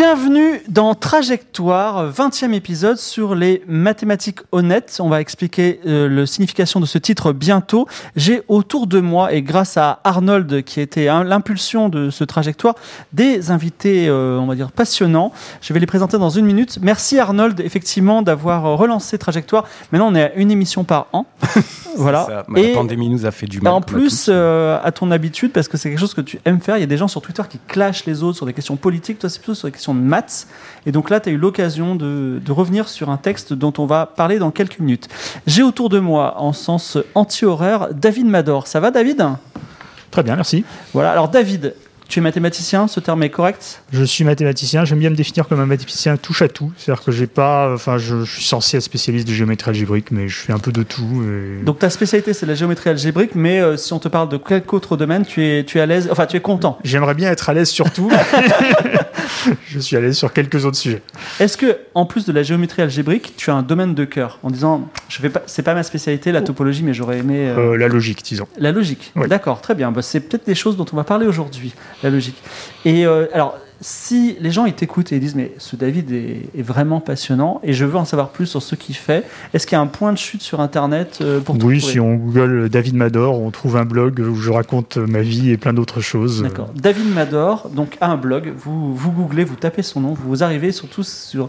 Bienvenue dans Trajectoire, 20e épisode sur les mathématiques honnêtes. On va expliquer euh, la signification de ce titre bientôt. J'ai autour de moi, et grâce à Arnold qui été hein, l'impulsion de ce Trajectoire, des invités, euh, on va dire, passionnants. Je vais les présenter dans une minute. Merci Arnold, effectivement, d'avoir relancé Trajectoire. Maintenant, on est à une émission par an. voilà. Ça, mais Et- la pandémie nous a fait du mal. en plus, euh, à ton habitude, parce que c'est quelque chose que tu aimes faire, il y a des gens sur Twitter qui clashent les autres sur des questions politiques, toi c'est plutôt sur des questions de maths. Et donc là, tu as eu l'occasion de, de revenir sur un texte dont on va parler dans quelques minutes. J'ai autour de moi, en sens anti-horaire, David Mador. Ça va David? Très bien, merci. Voilà, alors David, tu es mathématicien, ce terme est correct? Je suis mathématicien. J'aime bien me définir comme un mathématicien touche à tout. C'est-à-dire que j'ai pas, enfin, je, je suis censé être spécialiste de géométrie algébrique, mais je fais un peu de tout. et- Donc ta spécialité c'est la géométrie algébrique, mais euh, si on te parle de quelque autre domaine, tu es, tu es à l'aise, enfin tu es content. J'aimerais bien être à l'aise sur tout. je suis à l'aise sur quelques autres sujets. Est-ce que, en plus de la géométrie algébrique, tu as un domaine de cœur? En disant, je vais pas, c'est pas ma spécialité, la topologie, mais j'aurais aimé euh, Euh, la logique, disons. la logique. oui. D'accord, très bien. Bah, c'est peut-être des choses dont on va parler aujourd'hui, la logique. Et euh, alors, si les gens ils t'écoutent et ils disent, mais ce David est, est vraiment passionnant et je veux en savoir plus sur ce qu'il fait, est-ce qu'il y a un point de chute sur Internet euh, pour Oui, si on google David Mador, on trouve un blog où je raconte ma vie et plein d'autres choses. D'accord. David Mador, donc a un blog. Vous vous googlez, vous tapez son nom, vous arrivez surtout sur.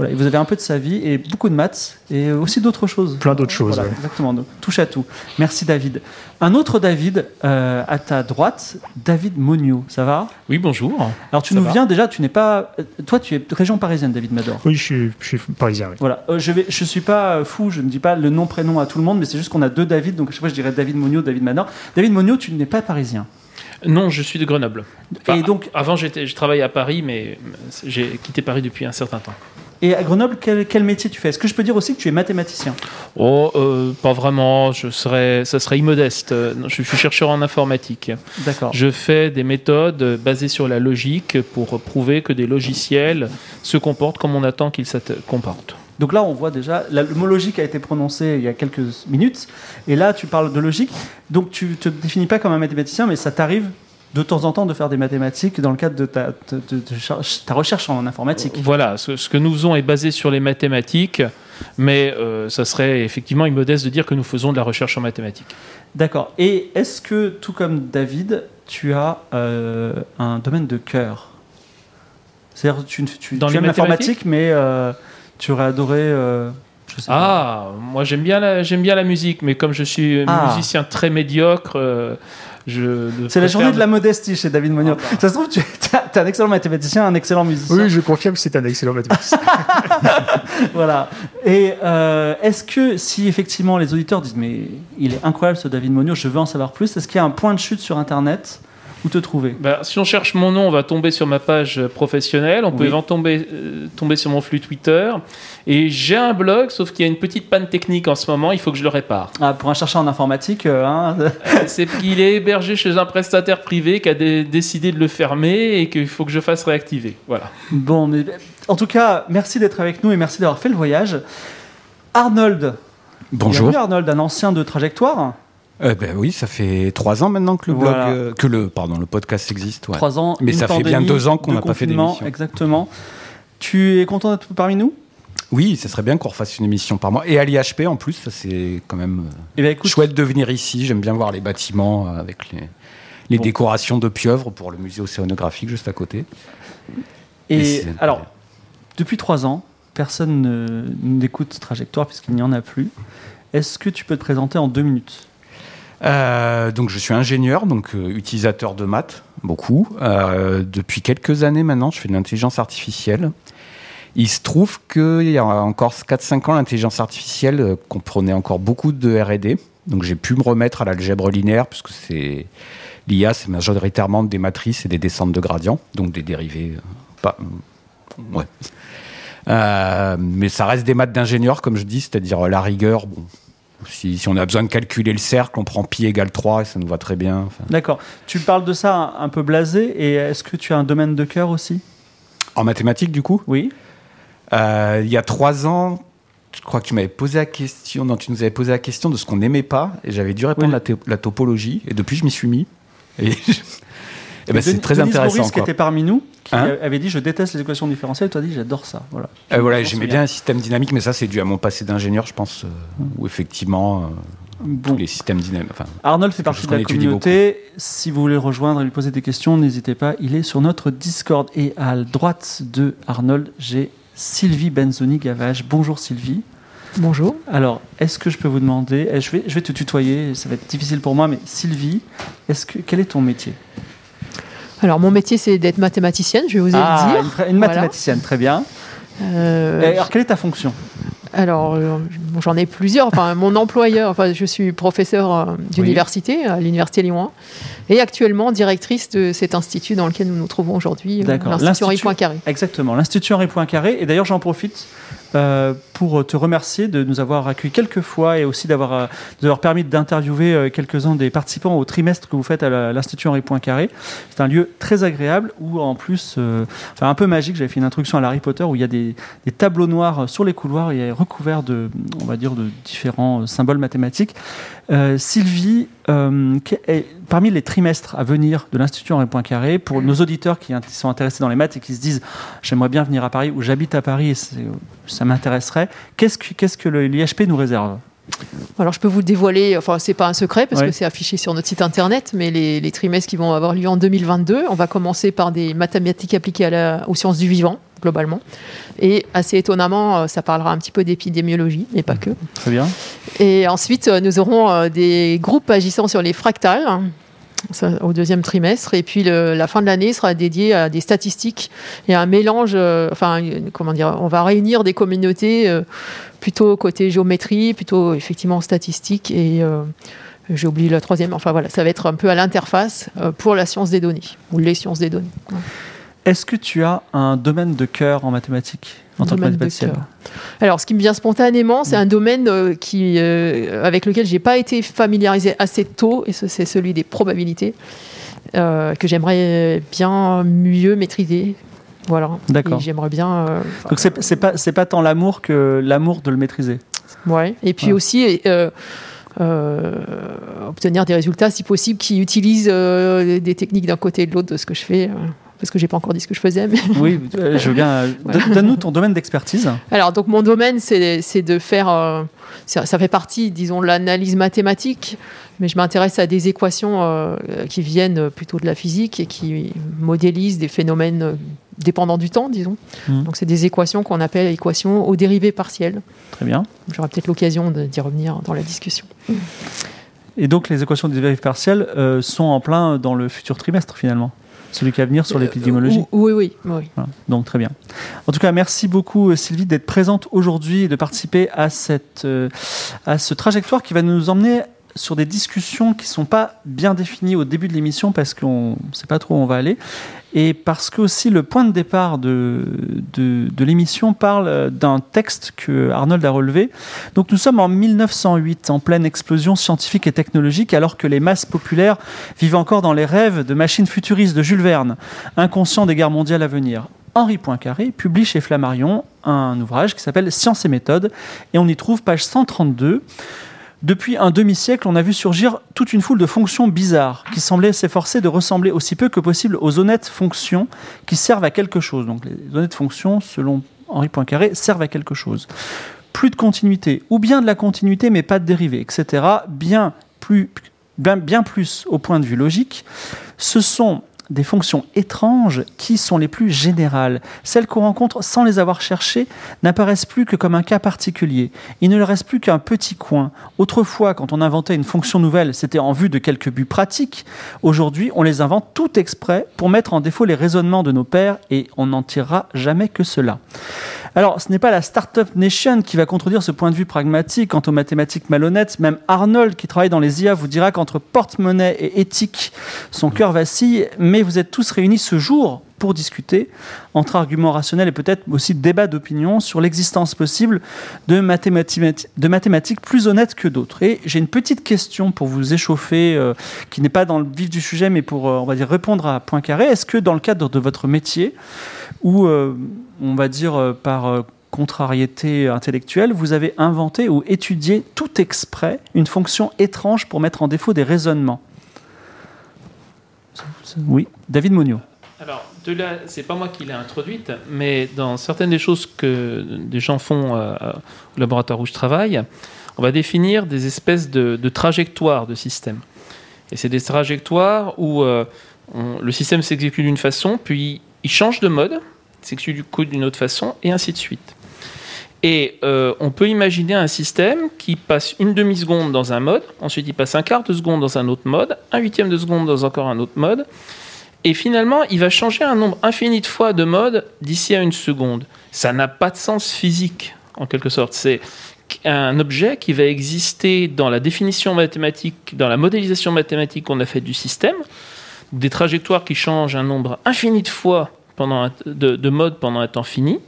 Voilà, et vous avez un peu de sa vie et beaucoup de maths et aussi d'autres choses. Plein d'autres choses, Voilà, ouais. Exactement. Donc touche à tout. Merci David. Un autre David euh, à ta droite, David Monio. Ça va? Oui, bonjour. Alors tu Ça nous va. viens déjà. Tu n'es pas. euh, Toi, tu es région parisienne, David Mador. Oui, je suis, je suis parisien. oui. Voilà, Euh, je vais, je suis pas fou, je ne dis pas le nom prénom à tout le monde, mais c'est juste qu'on a deux David, donc à chaque fois je dirais David Monio, David Mador. David Monio, tu n'es pas parisien? Non, je suis de Grenoble. Enfin, Et donc- avant, j'étais, je travaillais à Paris, mais j'ai quitté Paris depuis un certain temps. Et à Grenoble, quel, quel métier tu fais? Est-ce que je peux dire aussi que tu es mathématicien? Oh, euh, pas vraiment. Je serais, ça serait immodeste. Euh, Je suis chercheur en informatique. D'accord. Je fais des méthodes basées sur la logique pour prouver que des logiciels se comportent comme on attend qu'ils se comportent. Donc là, on voit déjà, la- le mot logique a été prononcé il y a quelques minutes, et là, tu parles de logique. Donc tu te définis pas comme un mathématicien, mais ça t'arrive de temps en temps de faire des mathématiques dans le cadre de ta, de- de- de cha- ta recherche en informatique. Voilà, ce, ce que nous faisons est basé sur les mathématiques, mais euh, ça serait effectivement immodeste de dire que nous faisons de la recherche en mathématiques. D'accord. Et est-ce que, tout comme David, tu as euh, un domaine de cœur? C'est-à-dire, tu, tu, Dans tu aimes l'informatique, mais euh, tu aurais adoré. pas. Ah, moi j'aime bien la j'aime bien la musique, mais comme je suis Ah. musicien très médiocre. C'est la journée de la modestie chez David Monio. Ah bah. Ça se trouve, tu es un excellent mathématicien, un excellent musicien. Oui, je confirme que c'est un excellent mathématicien. Voilà. Et euh, est-ce que si effectivement les auditeurs disent mais il est incroyable ce David Monio, je veux en savoir plus, est-ce qu'il y a un point de chute sur Internet où te trouver? Bah, si on cherche mon nom, on va tomber sur ma page professionnelle. On peut éventuellement tomber, euh, tomber sur mon flux Twitter. Et j'ai un blog, sauf qu'il y a une petite panne technique en ce moment. Il faut que je le répare. ah, Pour un chercheur en informatique, euh, hein, Euh, C'est qu'il est hébergé chez un prestataire privé qui a dé- décidé de le fermer et qu'il faut que je fasse réactiver. Voilà. bon, mais en tout cas, merci d'être avec nous et merci d'avoir fait le voyage. Arnold, Bonjour. bienvenue Arnold, un ancien de Trajectoire, Euh, ben oui, ça fait trois ans maintenant que le Voilà. euh, que le, pardon, le podcast existe. ouais. trois ans, Mais ça fait bien deux ans qu'on n'a pas fait d'émission. Exactement. Tu es content d'être parmi nous? Oui, ça serait bien qu'on refasse une émission par mois. Et à l'IHP en plus, ça c'est quand même euh, Eh écoute, chouette de venir ici. J'aime bien voir les bâtiments avec les, les Bon. décorations de pieuvre pour le musée océanographique juste à côté. Et alors, depuis trois ans, personne ne- n'écoute Trajectoire puisqu'il n'y en a plus. Est-ce que tu peux te présenter en deux minutes? Euh, donc je suis ingénieur, donc euh, utilisateur de maths, beaucoup. Euh, depuis quelques années maintenant, je fais de l'intelligence artificielle. Il se trouve qu'il y a encore 4-5 ans, l'intelligence artificielle comprenait encore beaucoup de R&D. Donc j'ai pu me remettre à l'algèbre linéaire, puisque c'est l'IA, c'est majoritairement des matrices et des descentes de gradients, donc des dérivés mais ça reste des maths d'ingénieur, comme je dis, c'est-à-dire la rigueur. Si, si on a besoin de calculer le cercle, on prend pi égale 3 et ça nous va très bien. Enfin, D'accord. Tu parles de ça un, un peu blasé, et est-ce que tu as un domaine de cœur aussi? En mathématiques, du coup, Oui. euh, il y a trois ans, je crois que tu m'avais posé la question, non, tu nous avais posé la question de ce qu'on n'aimait pas, et j'avais dû répondre Oui. la, la topologie, et depuis je m'y suis mis. Et, et ben, Denis- c'est très Denise intéressant. Boris, qui quoi. était parmi nous, qui Hein avait dit Je déteste les équations différentielles, et toi dit J'adore ça. Voilà. Euh, voilà, j'aimais bien un système dynamique, mais ça c'est dû à mon passé d'ingénieur, je pense, euh, où effectivement, euh, Bon. tous les systèmes dynamiques. Enfin, Arnold fait partie de la communauté. Si vous voulez le rejoindre et lui poser des questions, n'hésitez pas. Il est sur notre Discord. Et à droite de Arnold, j'ai Sylvie Benzoni Gavage. Bonjour Sylvie. Bonjour. Alors, est-ce que je peux vous demander, eh, je vais, je vais te tutoyer, ça va être difficile pour moi, mais Sylvie, est-ce que, quel est ton métier? Alors, mon métier, c'est d'être mathématicienne, je vais oser Ah, le dire. une, une Voilà. mathématicienne, très bien. Euh, Et alors, quelle est ta fonction? Alors, euh, j'en ai plusieurs. Enfin, mon employeur, enfin, je suis professeur euh, d'université à l'Université Lyon 1 et actuellement directrice de cet institut dans lequel nous nous trouvons aujourd'hui, l'Institut Henri Poincaré. Exactement, l'Institut Henri Poincaré. Et d'ailleurs, j'en profite euh, pour te remercier de nous avoir accueillis quelques fois et aussi d'avoir euh, leur permis d'interviewer euh, quelques-uns des participants au trimestre que vous faites à l'Institut Henri Poincaré. C'est un lieu très agréable où, en plus, euh, enfin un peu magique, j'avais fait une introduction à Harry Potter où il y a des, des tableaux noirs sur les couloirs et recouverts de, on va dire, de différents symboles mathématiques. Euh, Sylvie, euh, parmi les trimestres à venir de l'Institut Henri Poincaré, pour nos auditeurs qui sont intéressés dans les maths et qui se disent j'aimerais bien venir à Paris ou j'habite à Paris et ça m'intéresserait, qu'est-ce que, qu'est-ce que l'IHP nous réserve? Alors, je peux vous le dévoiler, enfin, c'est pas un secret parce Ouais. que c'est affiché sur notre site internet, mais les, les trimestres qui vont avoir lieu en 2022, on va commencer par des mathématiques appliquées à la- aux sciences du vivant, globalement. Et assez étonnamment, euh, ça parlera un petit peu d'épidémiologie, mais pas que. Très bien. Et ensuite, euh, nous aurons euh, des groupes agissant sur les fractales hein, ça, au deuxième trimestre. Et puis, le- la fin de l'année sera dédiée à des statistiques et à un mélange. euh, enfin, comment dire On va réunir des communautés euh, plutôt côté géométrie, plutôt effectivement statistique et. euh, j'ai oublié la troisième. Enfin voilà, ça va être un peu à l'interface euh, pour la science des données ou les sciences des données. Est-ce que tu as un domaine de cœur en mathématiques en tant que mathématicienne. Alors, ce qui me vient spontanément, Mm. c'est un domaine euh, qui, euh, avec lequel j'ai pas été familiarisé assez tôt, et ce- c'est celui des probabilités, euh, que j'aimerais bien mieux maîtriser. Voilà. D'accord. J'aimerais bien. euh, Donc c'est, c'est pas c'est pas tant l'amour que l'amour de le maîtriser. ouais. Et puis Ouais. aussi. euh, euh, obtenir des résultats, si possible, qui utilisent des techniques d'un côté et de l'autre de ce que je fais, parce que j'ai pas encore dit ce que je faisais. Mais... Oui, je veux bien. don- Donne-nous ton domaine d'expertise. Alors, donc mon domaine, c'est c'est de faire. euh, ça, ça fait partie, disons, de l'analyse mathématique, mais je m'intéresse à des équations euh, qui viennent plutôt de la physique et qui modélisent des phénomènes dépendants du temps, disons. Mhm. Donc, c'est des équations qu'on appelle équations aux dérivées partielles. Très bien. J'aurai peut-être l'occasion d'y revenir dans la discussion. Et donc les équations des dérivées partielles euh, sont en plein dans le futur trimestre finalement. Celui qui va venir sur l'épidémiologie. Euh, oui, oui, oui. Voilà. Donc très bien. En tout cas, merci beaucoup euh, Sylvie d'être présente aujourd'hui et de participer à cette à ce trajectoire qui va nous emmener sur des discussions qui sont pas bien définies au début de l'émission parce qu'on ne sait pas trop où on va aller et parce que aussi le point de départ de, de, de l'émission parle euh, d'un texte que Arnold a relevé. Donc nous sommes en 1908, en pleine explosion scientifique et technologique, alors que les masses populaires vivent encore dans les rêves de machines futuristes de Jules Verne, inconscient des guerres mondiales à venir. Henri Poincaré publie chez Flammarion un ouvrage qui s'appelle Science et méthode, et on y trouve page 132. Depuis un demi-siècle, on a vu surgir toute une foule de fonctions bizarres qui semblaient s'efforcer de ressembler aussi peu que possible aux honnêtes fonctions qui servent à quelque chose. Donc les honnêtes fonctions, selon Henri Poincaré, servent à quelque chose. Plus de continuité, ou bien de la continuité mais pas de dérivée, etc. Bien plus, bien, bien plus au point de vue logique. Ce sont des fonctions étranges qui sont les plus générales. Celles qu'on rencontre sans les avoir cherchées n'apparaissent plus que comme un cas particulier. Il ne leur reste plus qu'un petit coin. Autrefois, quand on inventait une fonction nouvelle, c'était en vue de quelques buts pratiques. Aujourd'hui, on les invente tout exprès pour mettre en défaut les raisonnements de nos pères et on n'en tirera jamais que cela. Alors, ce n'est pas la Startup Nation qui va contredire ce point de vue pragmatique quant aux mathématiques malhonnêtes. Même Arnold, qui travaille dans les IA, vous dira qu'entre porte-monnaie et éthique, son cœur vacille. Mais vous êtes tous réunis ce jour pour discuter entre arguments rationnels et peut-être aussi débat d'opinion sur l'existence possible de mathématiques, plus honnêtes que d'autres. Et j'ai une petite question pour vous échauffer, euh, qui n'est pas dans le vif du sujet, mais pour, euh, on va dire, répondre à point carré. Est-ce que dans le cadre de votre métier, ou euh, on va dire euh, par euh, contrariété intellectuelle, vous avez inventé ou étudié tout exprès une fonction étrange pour mettre en défaut des raisonnements Oui, David Monio. Alors, de là, c'est pas moi qui l'ai introduite, mais dans certaines des choses que des gens font au laboratoire où je travaille, on va définir des espèces de, trajectoires de système. Et c'est des trajectoires où le système s'exécute d'une façon, puis il change de mode, s'exécute du coup d'une autre façon, et ainsi de suite. Et euh, on peut imaginer un système qui passe une demi-seconde dans un mode, ensuite il passe un quart de seconde dans un autre mode, un huitième de seconde dans encore un autre mode, et finalement, il va changer un nombre infini de fois de mode d'ici à une seconde. Ça n'a pas de sens physique, en quelque sorte. C'est un objet qui va exister dans la définition mathématique, dans la modélisation mathématique qu'on a faite du système, des trajectoires qui changent un nombre infini de fois pendant un- de, de mode pendant un temps fini.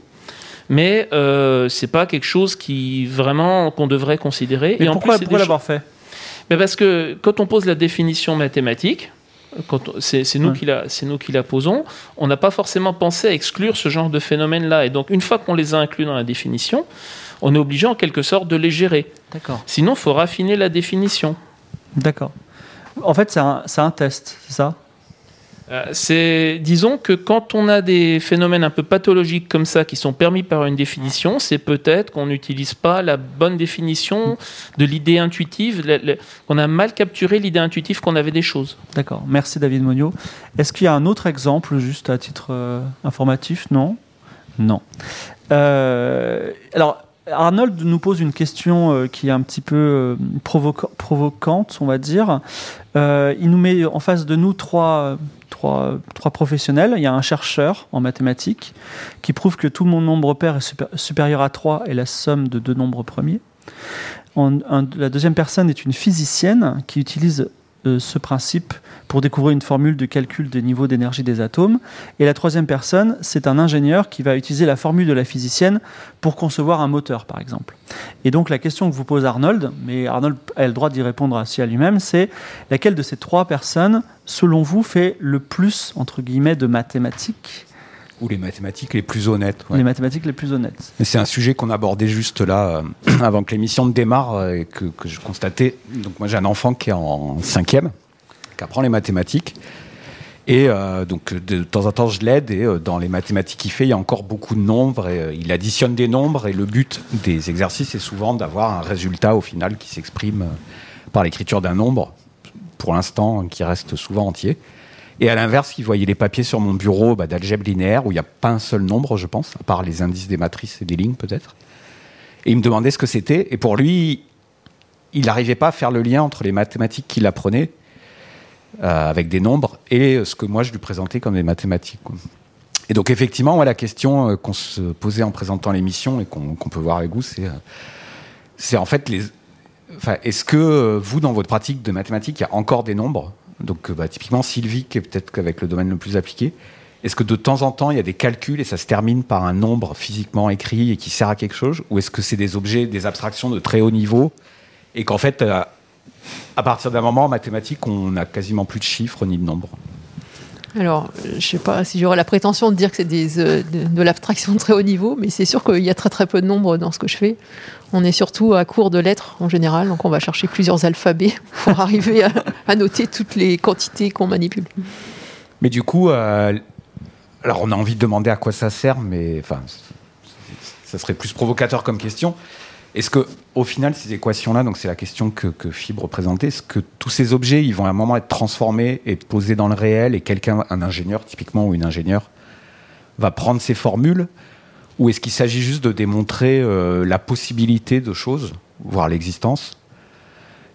Mais euh, c'est pas quelque chose qui vraiment qu'on devrait considérer. Mais en pourquoi, l'avoir fait? Mais parce que quand on pose la définition mathématique, c'est nous, Ouais. qui la- nous qui la posons, on n'a pas forcément pensé à exclure ce genre de phénomène-là. Et donc, une fois qu'on les a inclus dans la définition, on est obligé en quelque sorte de les gérer. D'accord. Sinon, il faut raffiner la définition. D'accord. En fait, c'est un, un test, c'est ça? C'est, disons que quand on a des phénomènes un peu pathologiques comme ça qui sont permis par une définition, c'est peut-être qu'on n'utilise pas la bonne définition de l'idée intuitive, qu'on a mal capturé l'idée intuitive qu'on avait des choses. D'accord. Merci David Monio. Est-ce qu'il y a un autre exemple, juste à titre euh, informatif? Non? Non. Euh, alors, Arnold nous pose une question euh, qui est un petit peu euh, provoca- provocante, on va dire. Euh, il nous met en face de nous trois, trois, professionnels. Il y a un chercheur en mathématiques qui prouve que tout mon nombre pair est supé- supérieur à 3 et la somme de deux nombres premiers. La deuxième personne est une physicienne qui utilise euh, ce principe pour découvrir une formule de calcul des niveaux d'énergie des atomes. Et la troisième personne, c'est un ingénieur qui va utiliser la formule de la physicienne pour concevoir un moteur, par exemple. Et donc la question que vous pose Arnold, mais Arnold a le droit d'y répondre aussi à lui-même, c'est laquelle de ces trois personnes, selon vous, fait le plus, entre guillemets, de mathématiques, Ou les mathématiques les plus honnêtes. ouais. les mathématiques les plus honnêtes Mais C'est un sujet qu'on abordait juste là, euh, avant que l'émission ne démarre, euh, et que, que je constatais. Donc moi j'ai un enfant qui est en cinquième, qui apprend les mathématiques. Et euh, donc de temps en temps je l'aide, et dans les mathématiques qu'il fait, il y a encore beaucoup de nombres, et il additionne des nombres, et le but des exercices est souvent d'avoir un résultat au final qui s'exprime par l'écriture d'un nombre, pour l'instant qui reste souvent entier. Et à l'inverse, il voyait les papiers sur mon bureau bah, d'algèbre linéaire où il n'y a pas un seul nombre, je pense, à part les indices des matrices et des lignes peut-être. Et il me demandait ce que c'était. Et pour lui, il n'arrivait pas à faire le lien entre les mathématiques qu'il apprenait euh, avec des nombres et ce que moi je lui présentais comme des mathématiques. Et donc effectivement, ouais, la question euh, qu'on se posait en présentant l'émission et qu'on peut voir avec vous, c'est euh, en fait les. Enfin, est-ce que euh, vous, dans votre pratique de mathématiques, il y a encore des nombres Donc, euh, bah, typiquement Sylvie, qui est peut-être qu'avec le domaine le plus appliqué. Est-ce que de temps en temps, il y a des calculs et ça se termine par un nombre physiquement écrit et qui sert à quelque chose Ou est-ce que c'est des objets, des abstractions de très haut niveau et qu'en fait, euh, à partir d'un moment en mathématiques, on n'a quasiment plus de chiffres ni de nombres? Alors, euh, je sais pas si j'aurais la prétention de dire que c'est des, de, de l'abstraction de très haut niveau, mais c'est sûr qu'il y a très très peu de nombres dans ce que je fais. On est surtout à court de lettres en général, donc on va chercher plusieurs alphabets pour arriver à, noter toutes les quantités qu'on manipule. Mais du coup, euh, alors on a envie de demander à quoi ça sert, mais enfin, ça serait plus provocateur comme question. Est-ce que, au final, ces équations-là, donc c'est la question que, que Fibre présentait, est-ce que tous ces objets, ils vont à un moment être transformés et posés dans le réel, et quelqu'un, un ingénieur typiquement ou une ingénieure, va prendre ces formules, ou est-ce qu'il s'agit juste de démontrer euh, la possibilité de choses, voire l'existence,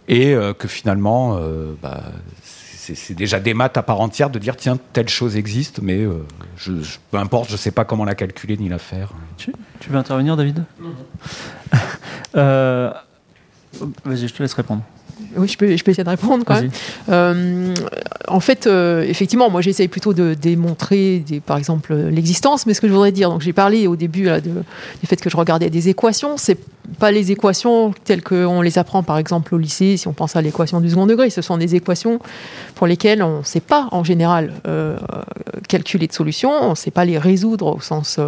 et euh, que finalement, euh, bah, c'est déjà des maths à part entière de dire tiens telle chose existe mais euh, je, je- peu importe je sais pas comment la calculer ni la faire. Tu veux intervenir, David? Euh, Vas-y, je te laisse répondre. Oui, je peux, je peux essayer de répondre même. Euh, en fait, euh, effectivement, moi j'essaye plutôt de démontrer, des, par exemple, euh, l'existence, mais ce que je voudrais dire, donc j'ai parlé au début là, de- du fait que je regardais des équations, c'est pas les équations telles qu'on les apprend par exemple au lycée, si on pense à l'équation du second degré, ce sont des équations pour lesquelles on ne sait pas en général euh, calculer de solutions, on ne sait pas les résoudre au sens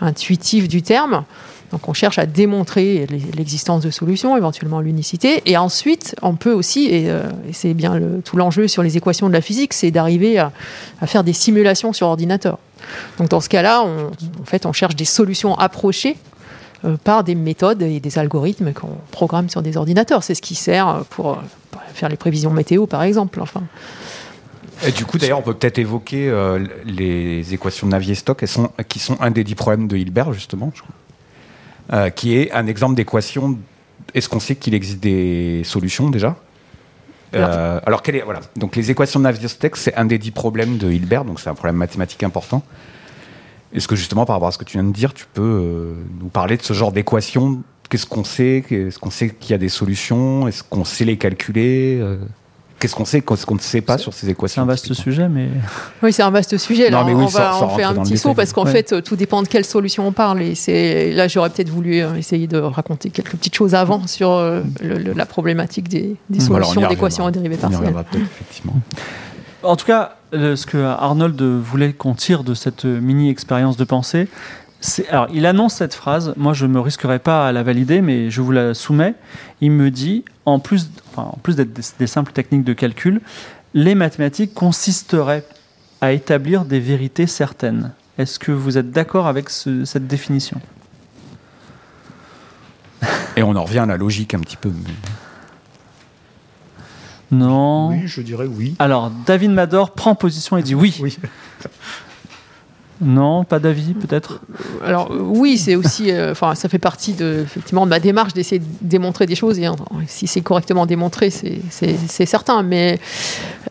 intuitif du terme. Donc on cherche à démontrer l'existence de solutions, éventuellement l'unicité. Et ensuite, on peut aussi, et, euh, c'est bien tout l'enjeu sur les équations de la physique, c'est d'arriver à, faire des simulations sur ordinateur. Donc dans ce cas-là, on, en fait, on cherche des solutions approchées euh, par des méthodes et des algorithmes qu'on programme sur des ordinateurs. C'est ce qui sert pour euh, faire les prévisions météo, par exemple. Enfin, Et du coup, d'ailleurs, on peut peut-être évoquer euh, les équations Navier-Stokes, qui sont un des dix problèmes de Hilbert, justement, je crois. Euh, qui est un exemple d'équation. Est-ce qu'on sait qu'il existe des solutions déjà? Euh, alors, quelle est, voilà. Donc, les équations de Navier-Stokes, c'est un des dix problèmes de Hilbert, donc c'est un problème mathématique important. Est-ce que justement, par rapport à ce que tu viens de dire, tu peux euh, nous parler de ce genre d'équations Qu'est-ce qu'on sait? Est-ce qu'on sait qu'il y a des solutions? Est-ce qu'on sait les calculer? Qu'est-ce qu'on sait Qu'est-ce qu'on ne sait pas sur ces équations C'est un vaste sujet, mais Oui, c'est un vaste sujet. Là, Non, mais oui, on, va, sans on fait un petit saut parce qu'en Ouais. fait, euh, tout dépend de quelle solution on parle. Et c'est là, j'aurais peut-être voulu euh, essayer de raconter quelques petites choses avant sur euh, le- le- la problématique des, on solutions d'équations et dérivées On partielles. reviendra peut-être, effectivement. En tout cas, ce que Arnold voulait qu'on tire de cette mini-expérience de pensée, c'est. Alors, il annonce cette phrase, moi je ne me risquerai pas à la valider, mais je vous la soumets. Il me dit, en plus, enfin, en plus d'être des, des simples techniques de calcul, les mathématiques consisteraient à établir des vérités certaines. Est-ce que vous êtes d'accord avec ce- cette définition? Et on en revient à la logique un petit peu. Non. Oui, je dirais oui. Alors, David Mador prend position et dit oui. Oui. Non, pas d'avis, peut-être? Alors oui, c'est aussi, euh, enfin, ça fait partie de, effectivement, de ma démarche d'essayer de démontrer des choses. Et si c'est correctement démontré, c'est- certain. Mais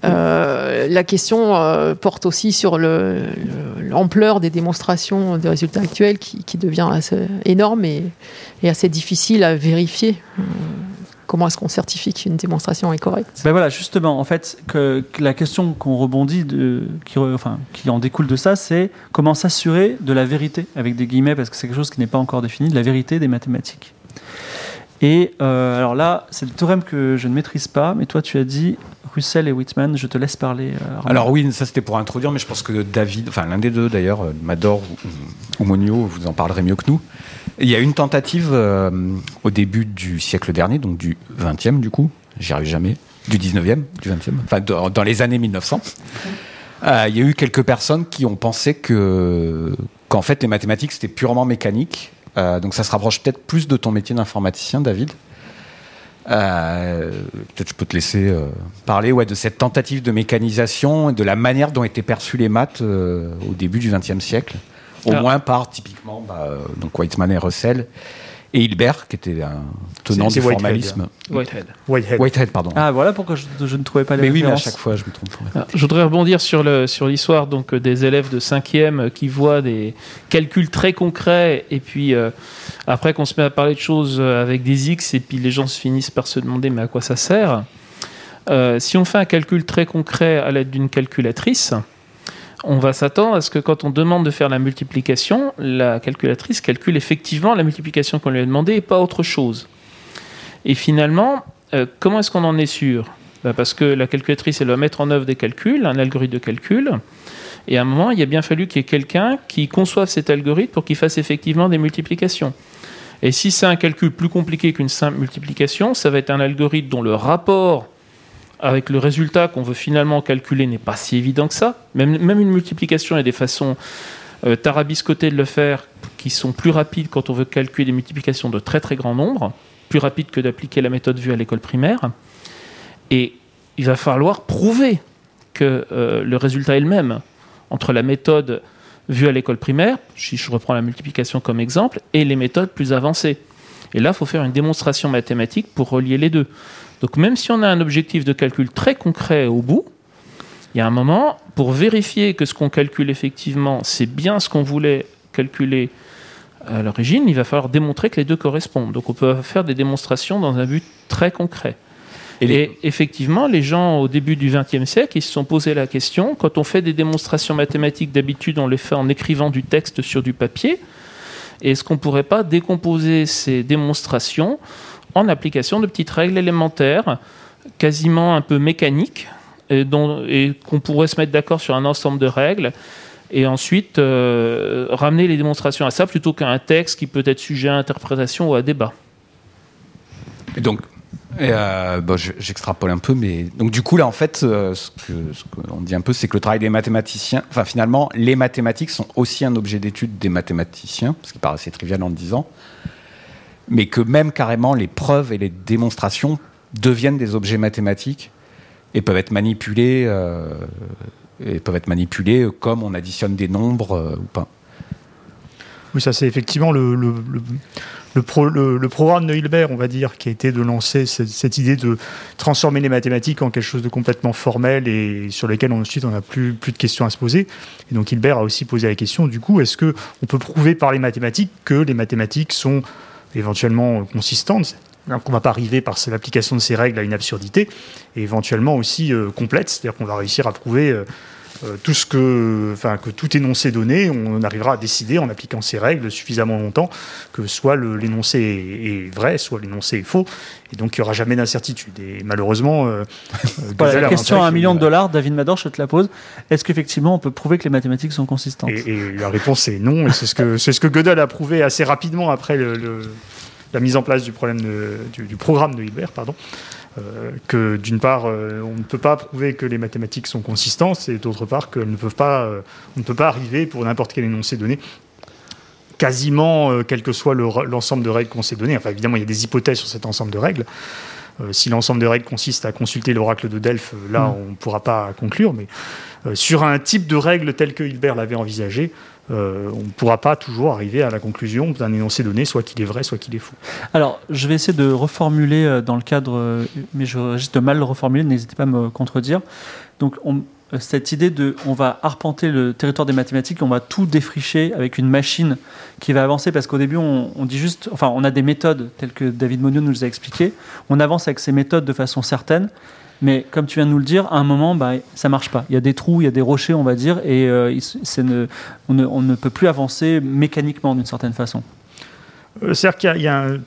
euh, la question euh, porte aussi sur le- le- l'ampleur des démonstrations des résultats actuels, qui, qui devient assez énorme et, et assez difficile à vérifier. Comment est-ce qu'on certifie qu'une démonstration est correcte Ben voilà, justement, en fait, que, que la question qu'on rebondit, de, qui, re- enfin, qui en découle de ça, c'est comment s'assurer de la vérité, avec des guillemets, parce que c'est quelque chose qui n'est pas encore défini, de la vérité des mathématiques. Et euh, alors là, c'est le théorème que je ne maîtrise pas, mais toi tu as dit Russell et Whitman, je te laisse parler. euh. Alors oui, ça c'était pour introduire, mais je pense que David, enfin l'un des deux d'ailleurs, euh, Mador ou, ou Monio, vous en parlerez mieux que nous. Il y a une tentative euh, au début du siècle dernier, donc du 20e du coup, j'y arrive jamais, du 19e, du 20e, enfin dans, dans les années 1900. Euh, il y a eu quelques personnes qui ont pensé que qu'en fait les mathématiques c'était purement mécanique. Euh, donc ça se rapproche peut-être plus de ton métier d'informaticien, David. Euh, peut-être je peux te laisser euh, parler ouais, de cette tentative de mécanisation et de la manière dont étaient perçues les maths euh, au début du XXe siècle, au Alors- moins par typiquement bah, euh, donc Weizmann et Russell et Hilbert qui était un tenant du formalisme. Whitehead. Whitehead. Whitehead, pardon. Ah voilà pourquoi je, je ne trouvais pas les mais oui, mais à chaque fois je me trompe. Alors, Je voudrais rebondir sur le sur l'histoire donc euh, des élèves de 5e qui voient des calculs très concrets et puis euh, après qu'on se met à parler de choses euh, avec des x et puis les gens se finissent par se demander mais à quoi ça sert Euh, Si on fait un calcul très concret à l'aide d'une calculatrice, on va s'attendre à ce que quand on demande de faire la multiplication, la calculatrice calcule effectivement la multiplication qu'on lui a demandé et pas autre chose. Et finalement, euh, comment est-ce qu'on en est sûr? Bah, Parce que la calculatrice, elle doit mettre en œuvre des calculs, un algorithme de calcul. Et à un moment, il a bien fallu qu'il y ait quelqu'un qui conçoive cet algorithme pour qu'il fasse effectivement des multiplications. Et si c'est un calcul plus compliqué qu'une simple multiplication, ça va être un algorithme dont le rapport avec le résultat qu'on veut finalement calculer n'est pas si évident que ça. Même, une multiplication, il y a des façons euh, tarabiscotées de le faire qui sont plus rapides quand on veut calculer des multiplications de très très grands nombres, plus rapides que d'appliquer la méthode vue à l'école primaire. Et il va falloir prouver que euh, le résultat est le même entre la méthode vue à l'école primaire, si je reprends la multiplication comme exemple, et les méthodes plus avancées. Et là, il faut faire une démonstration mathématique pour relier les deux. Donc même si on a un objectif de calcul très concret au bout, il y a un moment, pour vérifier que ce qu'on calcule effectivement, c'est bien ce qu'on voulait calculer à l'origine, il va falloir démontrer que les deux correspondent. Donc on peut faire des démonstrations dans un but très concret. Et effectivement, les gens au début du XXe siècle, ils se sont posé la question, quand on fait des démonstrations mathématiques, d'habitude on les fait en écrivant du texte sur du papier, est-ce qu'on ne pourrait pas décomposer ces démonstrations en application de petites règles élémentaires, quasiment un peu mécaniques, et, et qu'on pourrait se mettre d'accord sur un ensemble de règles et ensuite euh, ramener les démonstrations à ça plutôt qu'à un texte qui peut être sujet à interprétation ou à débat. Donc, euh, j'extrapole un peu, mais donc du coup là en fait, euh, ce que ce qu'on dit un peu, c'est que le travail des mathématiciens, enfin finalement, les mathématiques sont aussi un objet d'étude des mathématiciens, ce qui paraît assez trivial en le disant, mais que même carrément les preuves et les démonstrations deviennent des objets mathématiques et peuvent être manipulés, euh, et peuvent être manipulés comme on additionne des nombres euh, ou pas. Oui, ça c'est effectivement le, le, le, pro- le- programme de Hilbert, on va dire, qui a été de lancer cette, idée de transformer les mathématiques en quelque chose de complètement formel et sur lequel ensuite on n'a plus, plus de questions à se poser. Et donc Hilbert a aussi posé la question, du coup, est-ce que on peut prouver par les mathématiques que les mathématiques sont éventuellement consistantes donc on ne va pas arriver par l'application de ces règles à une absurdité, et éventuellement aussi euh, complète, c'est-à-dire qu'on va réussir à prouver euh, tout ce que, enfin, que tout énoncé donné, on arrivera à décider en appliquant ces règles suffisamment longtemps que soit l'énoncé est, est vrai, soit l'énoncé est faux, et donc il n'y aura jamais d'incertitude. Et malheureusement, euh, euh, Voilà, la question à un million de dollars, David Mador, je te la pose. Est-ce qu'effectivement on peut prouver que les mathématiques sont consistantes? Et, et la réponse est non, et c'est ce que c'est ce que Gödel a prouvé assez rapidement après le- le- la mise en place du problème de- du, du programme de Hilbert, pardon. Euh, que d'une part, euh, on ne peut pas prouver que les mathématiques sont consistantes, et d'autre part qu'elles ne peuvent pas, euh, on ne peut pas arriver pour n'importe quel énoncé donné quasiment, quel que soit le l'ensemble de règles qu'on s'est donné. Enfin, évidemment, il y a des hypothèses sur cet ensemble de règles. Si l'ensemble de règles consiste à consulter l'oracle de Delphes, là, Mm. on ne pourra pas conclure. Mais sur un type de règle tel que Hilbert l'avait envisagé, euh, on ne pourra pas toujours arriver à la conclusion d'un énoncé donné, soit qu'il est vrai, soit qu'il est faux. Alors, je vais essayer de reformuler euh, dans le cadre, euh, mais je risque de mal le reformuler, n'hésitez pas à me contredire. Donc, on- cette idée de on va arpenter le territoire des mathématiques, on va tout défricher avec une machine qui va avancer, parce qu'au début, on, dit juste, enfin, on a des méthodes telles que David Monod nous a expliqué, on avance avec ces méthodes de façon certaine, mais comme tu viens de nous le dire, à un moment, bah, ça marche pas. Il y a des trous, il y a des rochers, on va dire, et euh, on, ne, peut plus avancer mécaniquement d'une certaine façon. Euh, C'est-à-dire qu'il y a- des,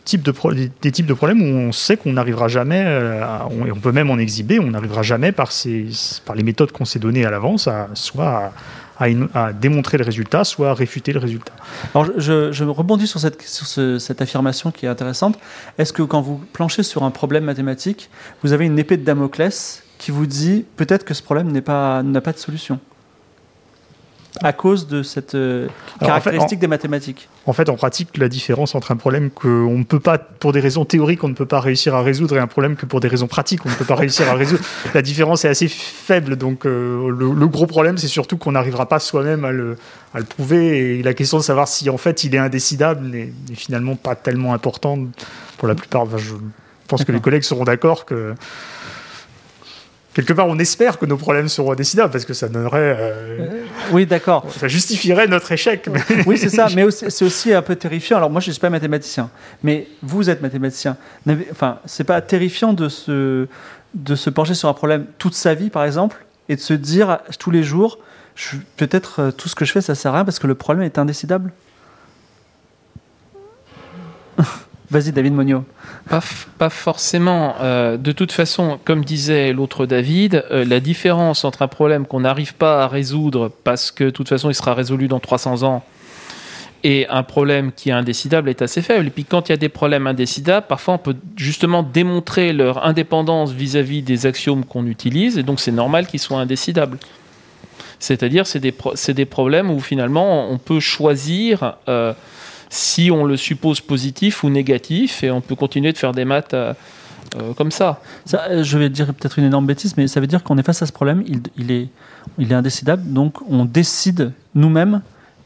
types de problèmes où on sait qu'on n'arrivera jamais, euh, et on peut même en exhiber, on n'arrivera jamais par, les méthodes qu'on s'est données à l'avance, soit à, à démontrer le résultat, soit à réfuter le résultat. Alors, je, je- rebondis sur, cette, affirmation qui est intéressante. Est-ce que quand vous planchez sur un problème mathématique, vous avez une épée de Damoclès qui vous dit peut-être que ce problème n'a pas de solution? À cause de cette euh, Alors, en fait, caractéristique des mathématiques En fait, en pratique, la différence entre un problème qu'on ne peut pas, pour des raisons théoriques, on ne peut pas réussir à résoudre, et un problème que pour des raisons pratiques, on ne peut pas réussir à résoudre, la différence est assez faible. Donc, euh, le, le gros problème, c'est surtout qu'on n'arrivera pas soi-même à le, à le prouver. Et la question de savoir si, en fait, il est indécidable n'est n'est finalement pas tellement importante pour la plupart. Enfin, je pense que les collègues seront d'accord que. Quelque part, on espère que nos problèmes seront indécidables parce que ça donnerait, euh, Oui, d'accord. ça justifierait notre échec. mais- Oui, c'est ça, mais c'est aussi un peu terrifiant. Alors moi, je ne suis pas mathématicien, mais vous êtes mathématicien. Enfin, c'est pas terrifiant de se, de se pencher sur un problème toute sa vie, par exemple, et de se dire euh, tous les jours, peut-être euh, tout ce que je fais, ça sert à rien parce que le problème est indécidable. Vas-y, David Monio. Pas, forcément. Euh, de toute façon, comme disait l'autre David, euh, la différence entre un problème qu'on n'arrive pas à résoudre parce que de toute façon il sera résolu dans 300 ans et un problème qui est indécidable est assez faible. Et puis quand il y a des problèmes indécidables, parfois on peut justement démontrer leur indépendance vis-à-vis des axiomes qu'on utilise et donc c'est normal qu'ils soient indécidables. C'est-à-dire c'est des, des problèmes où finalement on peut choisir euh, si on le suppose positif ou négatif et on peut continuer de faire des maths euh, euh, comme ça. Ça, euh, je vais dire peut-être une énorme bêtise, mais ça veut dire qu'on est face à ce problème, il, il est, il est indécidable, donc on décide nous-mêmes,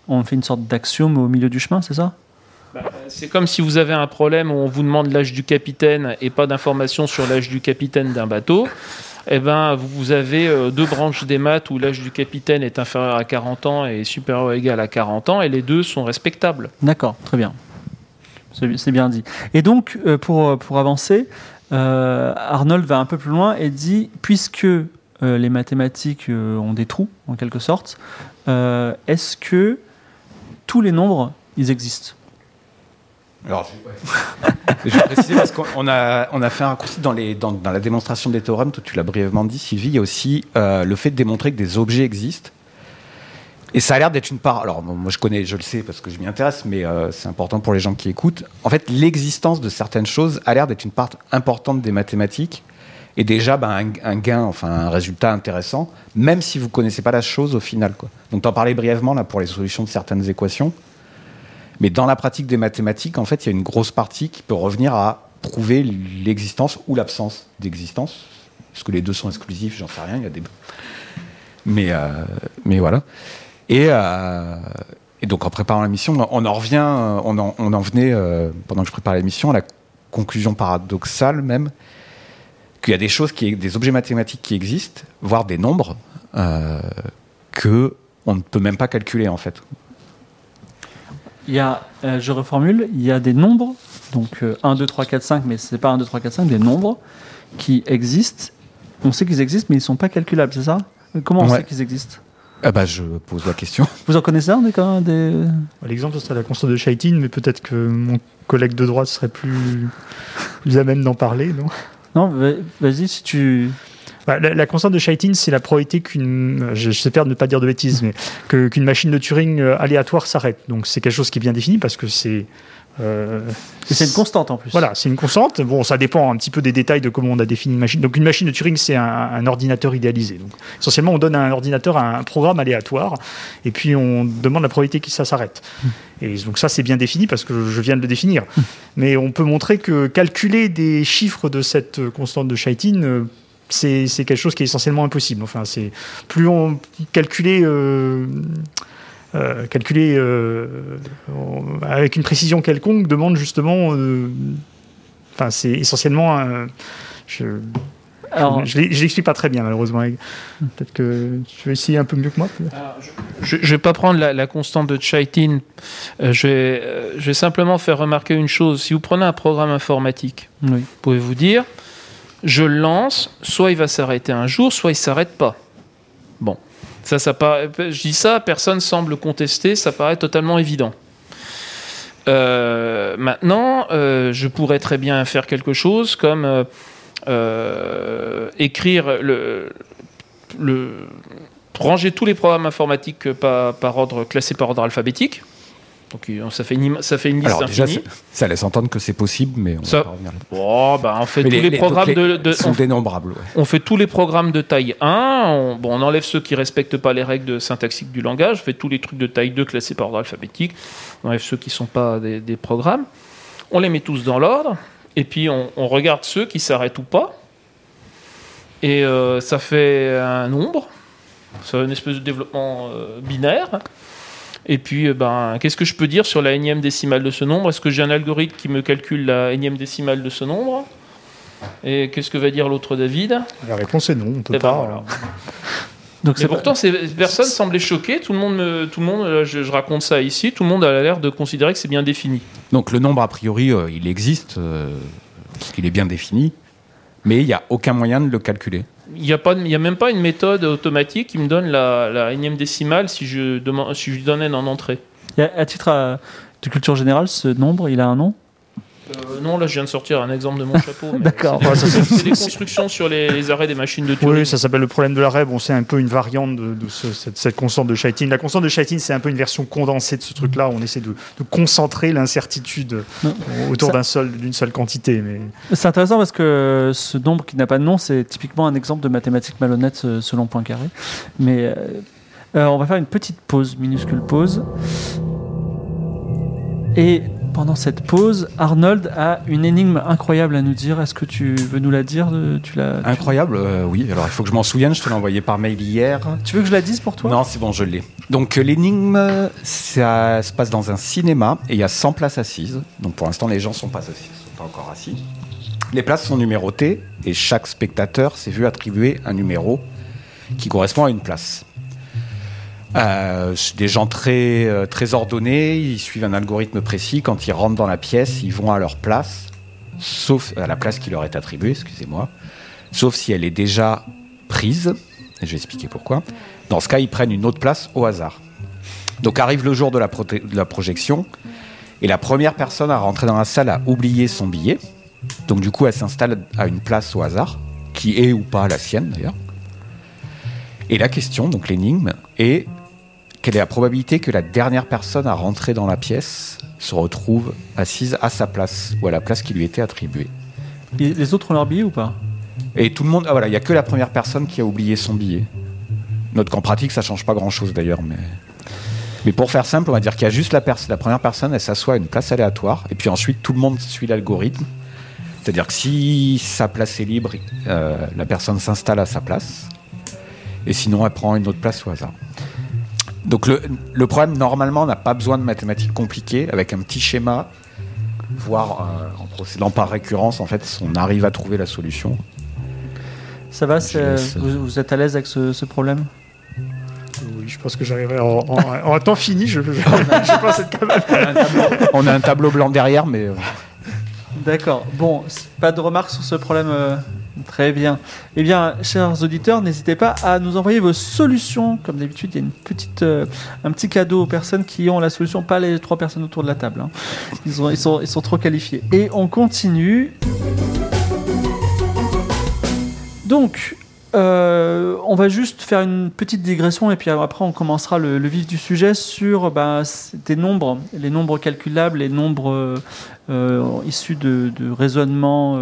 on fait une sorte d'axiome au milieu du chemin, c'est ça? C'est comme si vous avez un problème où on vous demande l'âge du capitaine et pas d'informations sur l'âge du capitaine d'un bateau. Eh ben, vous avez euh, deux branches des maths où l'âge du capitaine est inférieur à 40 ans et supérieur ou égal à 40 ans, et les deux sont respectables. D'accord, très bien. C'est bien dit. Et donc, euh, pour, pour avancer, euh, Arnold va un peu plus loin et dit, puisque euh, les mathématiques euh, ont des trous, en quelque sorte, euh, est-ce que tous les nombres, ils existent? Alors, je, vais préciser parce qu'on a, on a fait un raccourci dans, dans, dans la démonstration des théorèmes, tu l'as brièvement dit, Sylvie, il y a aussi euh, le fait de démontrer que des objets existent. Et ça a l'air d'être une part. Alors, moi je connais, je le sais parce que je m'y intéresse, mais euh, c'est important pour les gens qui écoutent. En fait, l'existence de certaines choses a l'air d'être une part importante des mathématiques et déjà ben, un, gain, enfin un résultat intéressant, même si vous connaissez pas la chose au final. Quoi. Donc, t'en parlais brièvement là pour les solutions de certaines équations. Mais dans la pratique des mathématiques, en fait, il y a une grosse partie qui peut revenir à prouver l'existence ou l'absence d'existence. Est-ce que les deux sont exclusifs? J'en sais rien. Il y a des. Mais, euh, mais voilà. Et, euh, et donc, en préparant l'émission, on en revient, on en, on en venait, euh, pendant que je prépare l'émission, à la conclusion paradoxale même, qu'il y a des choses, qui, des objets mathématiques qui existent, voire des nombres, que on ne peut même pas calculer en fait. Il y a, euh, je reformule, il y a des nombres, donc euh, 1, 2, 3, 4, 5, mais c'est pas 1, 2, 3, 4, 5, des nombres qui existent. On sait qu'ils existent, mais ils ne sont pas calculables, c'est ça? Comment on Ouais. sait qu'ils existent? Ah bah, je pose la question. Vous en connaissez un des, quand des... L'exemple, ce serait la constante de Chaitin, mais peut-être que mon collègue de droite serait plus, plus à même d'en parler, non? Non, va- vas-y, si tu... Bah, la, la constante de Chaitin, c'est la probabilité qu'une, je, je sais peur de ne pas dire de bêtises, mais que- qu'une machine de Turing euh, aléatoire s'arrête. Donc c'est quelque chose qui est bien défini parce que c'est. euh, C'est une constante en plus. Voilà, c'est une constante. Bon, ça dépend un petit peu des détails de comment on a défini une machine. Donc une machine de Turing, c'est un, un ordinateur idéalisé. Donc essentiellement, on donne à un ordinateur un programme aléatoire et puis on demande la probabilité que ça s'arrête. Et donc ça, c'est bien défini parce que je viens de le définir. Mais on peut montrer que calculer des chiffres de cette constante de Chaitin, euh, c'est c'est quelque chose qui est essentiellement impossible. Enfin, c'est plus on calculer. euh, euh, calculer euh, avec une précision quelconque demande justement. euh, Enfin, c'est essentiellement. un- je Alors, je je l'explique pas très bien malheureusement. Peut-être que tu vas essayer un peu mieux que moi. Je ne vais pas prendre la, la constante de Chaitin. Euh, je, vais, euh, je vais simplement faire remarquer une chose. Si vous prenez un programme informatique, oui. pouvez-vous dire, je lance, soit il va s'arrêter un jour, soit il s'arrête pas. Bon, ça, paraît- je dis ça, personne semble contester, ça paraît totalement évident. Euh, maintenant, euh, je pourrais très bien faire quelque chose comme euh, écrire le, ranger tous les programmes informatiques par, ordre classés par ordre alphabétique. Donc ça fait une, ima- ça fait une liste Alors déjà, ça, laisse entendre que c'est possible, mais on Ça- va pas revenir. Oh, bah, on fait Mais tous les, programmes les- de, de- sont on, dénombrables. ouais. on fait tous les programmes de taille 1. On, bon, on enlève ceux qui respectent pas les règles de syntaxique du langage. On fait tous les trucs de taille 2 classés par ordre alphabétique. On enlève ceux qui sont pas des, des programmes. On les met tous dans l'ordre. Et puis on, on regarde ceux qui s'arrêtent ou pas. Et euh, ça fait un nombre. C'est une espèce de développement euh, binaire. Et puis, euh, ben, qu'est-ce que je peux dire sur la énième décimale de ce nombre? Est-ce que j'ai un algorithme qui me calcule la énième décimale de ce nombre? Et qu'est-ce que va dire l'autre David? La réponse est non, on peut Eh ben, pas. voilà. Donc Mais c'est pourtant, c'est- personne semblait choqué. Tout le monde, me- tout le monde, je, je raconte ça ici. Tout le monde a l'air de considérer que c'est bien défini. Donc le nombre, a priori, euh, il existe, euh, parce qu'il est bien défini, mais il n'y a aucun moyen de le calculer. Il n'y a y a même pas une méthode automatique qui me donne la, la énième décimale si je demande, si je lui donnais en entrée. À titre euh, de culture générale, ce nombre, il a un nom? Euh, non, là, je viens de sortir un exemple de mon chapeau. D'accord. c'est- des constructions sur les, les arrêts des machines de Turing. Oui, ça s'appelle le problème de l'arrêt. Bon, c'est un peu une variante de, de ce- cette, cette constante de Chaitin. La constante de Chaitin, c'est un peu une version condensée de ce truc-là. On essaie de, de concentrer l'incertitude Non. autour d'un seul, d'une seule quantité. Mais C'est intéressant parce que ce nombre qui n'a pas de nom, c'est typiquement un exemple de mathématiques malhonnêtes euh, selon Poincaré. Mais euh, euh, on va faire une petite pause, minuscule pause. Et pendant cette pause, Arnold a une énigme incroyable à nous dire. Est-ce que tu veux nous la dire tu- Incroyable, euh, oui. Alors il faut que je m'en souvienne, je te l'ai envoyé par mail hier. Tu veux que je la dise pour toi? Non, c'est bon, je l'ai. Donc euh, l'énigme, ça se passe dans un cinéma et il y a 100 places assises. Donc pour l'instant, les gens sont pas assis, sont pas encore assis. Les places sont numérotées et chaque spectateur s'est vu attribuer un numéro qui correspond à une place. Euh, des gens très, euh, très ordonnés, ils suivent un algorithme précis. Quand ils rentrent dans la pièce, ils vont à leur place, sauf à la place qui leur est attribuée, excusez-moi, sauf si elle est déjà prise. Et je vais expliquer pourquoi. Dans ce cas, ils prennent une autre place au hasard. Donc arrive le jour de la projection, et la première personne à rentrer dans la salle a oublié son billet. Donc du coup, elle s'installe à une place au hasard, qui est ou pas la sienne d'ailleurs. Et la question, donc l'énigme, est quelle est la probabilité que la dernière personne à rentrer dans la pièce se retrouve assise à sa place ou à la place qui lui était attribuée? Et les autres ont leur billet ou pas? Et tout le monde, ah voilà, il n'y a que la première personne qui a oublié son billet. Note qu'en pratique, ça change pas grand-chose d'ailleurs, mais... Mais pour faire simple, on va dire qu'il y a juste la première personne, elle s'assoit à une place aléatoire, et puis ensuite tout le monde suit l'algorithme. C'est-à-dire que si sa place est libre, euh, la personne s'installe à sa place, et sinon elle prend une autre place au hasard. Donc le, le problème, normalement, n'a pas besoin de mathématiques compliquées, avec un petit schéma, voire euh, en procédant par récurrence, en fait, on arrive à trouver la solution. Ça va laisse. vous, vous êtes à l'aise avec ce, ce problème? Oui, je pense que j'arriverai en, en- en temps fini. Je, je, je pense être capable. On a un tableau, blanc derrière, mais... euh, D'accord. Bon, pas de remarques sur ce problème. Très bien. Eh bien, chers auditeurs, n'hésitez pas à nous envoyer vos solutions. Comme d'habitude, il y a petite, euh, un petit cadeau aux personnes qui ont la solution, pas les trois personnes autour de la table. hein. Ils, ont- ils sont, trop qualifiés. Et on continue. Donc, euh, on va juste faire une petite digression et puis après on commencera le, vif du sujet sur bah, des nombres, les nombres calculables, les nombres euh, issus de, raisonnements.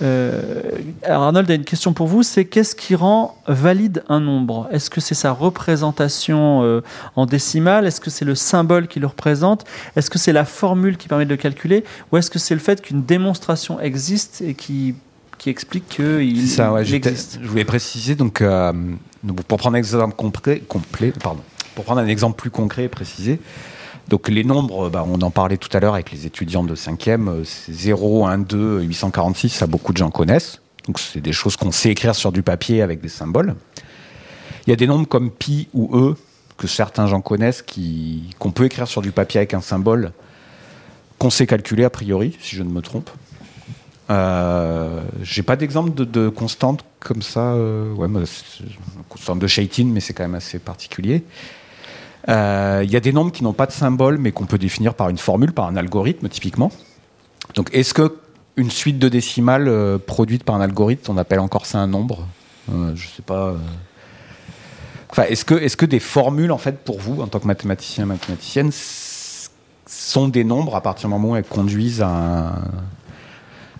Alors Arnold a une question pour vous, c'est qu'est-ce qui rend valide un nombre? Est-ce que c'est sa représentation euh, en décimale Est-ce que c'est le symbole qui le représente? Est-ce que c'est la formule qui permet de le calculer? Ou est-ce que c'est le fait qu'une démonstration existe et qui, qui explique qu'il ça, ouais, existe? Je voulais préciser, donc, euh, pour prendre un exemple complet, complet, pardon, pour prendre un exemple plus concret et précisé, donc les nombres, bah, on en parlait tout à l'heure avec les étudiants de 5e, euh, c'est 0, 1, 2, 846, ça beaucoup de gens connaissent. Donc c'est des choses qu'on sait écrire sur du papier avec des symboles. Il y a des nombres comme pi ou e que certains gens connaissent qu'on peut écrire sur du papier avec un symbole qu'on sait calculer a priori, si je ne me trompe. Euh, J'ai pas d'exemple de, constante comme ça. euh, constante de Chaitin, mais c'est quand même assez particulier. Euh, Il y a des nombres qui n'ont pas de symbole, mais qu'on peut définir par une formule, par un algorithme, typiquement. Donc, est-ce que une suite de décimales euh, produite par un algorithme, on appelle encore ça un nombre? Euh, Je sais pas. euh. Enfin, est-ce que, est-ce que des formules, en fait, pour vous, en tant que mathématicien, mathématicienne, sont des nombres à partir du moment où elles conduisent à un,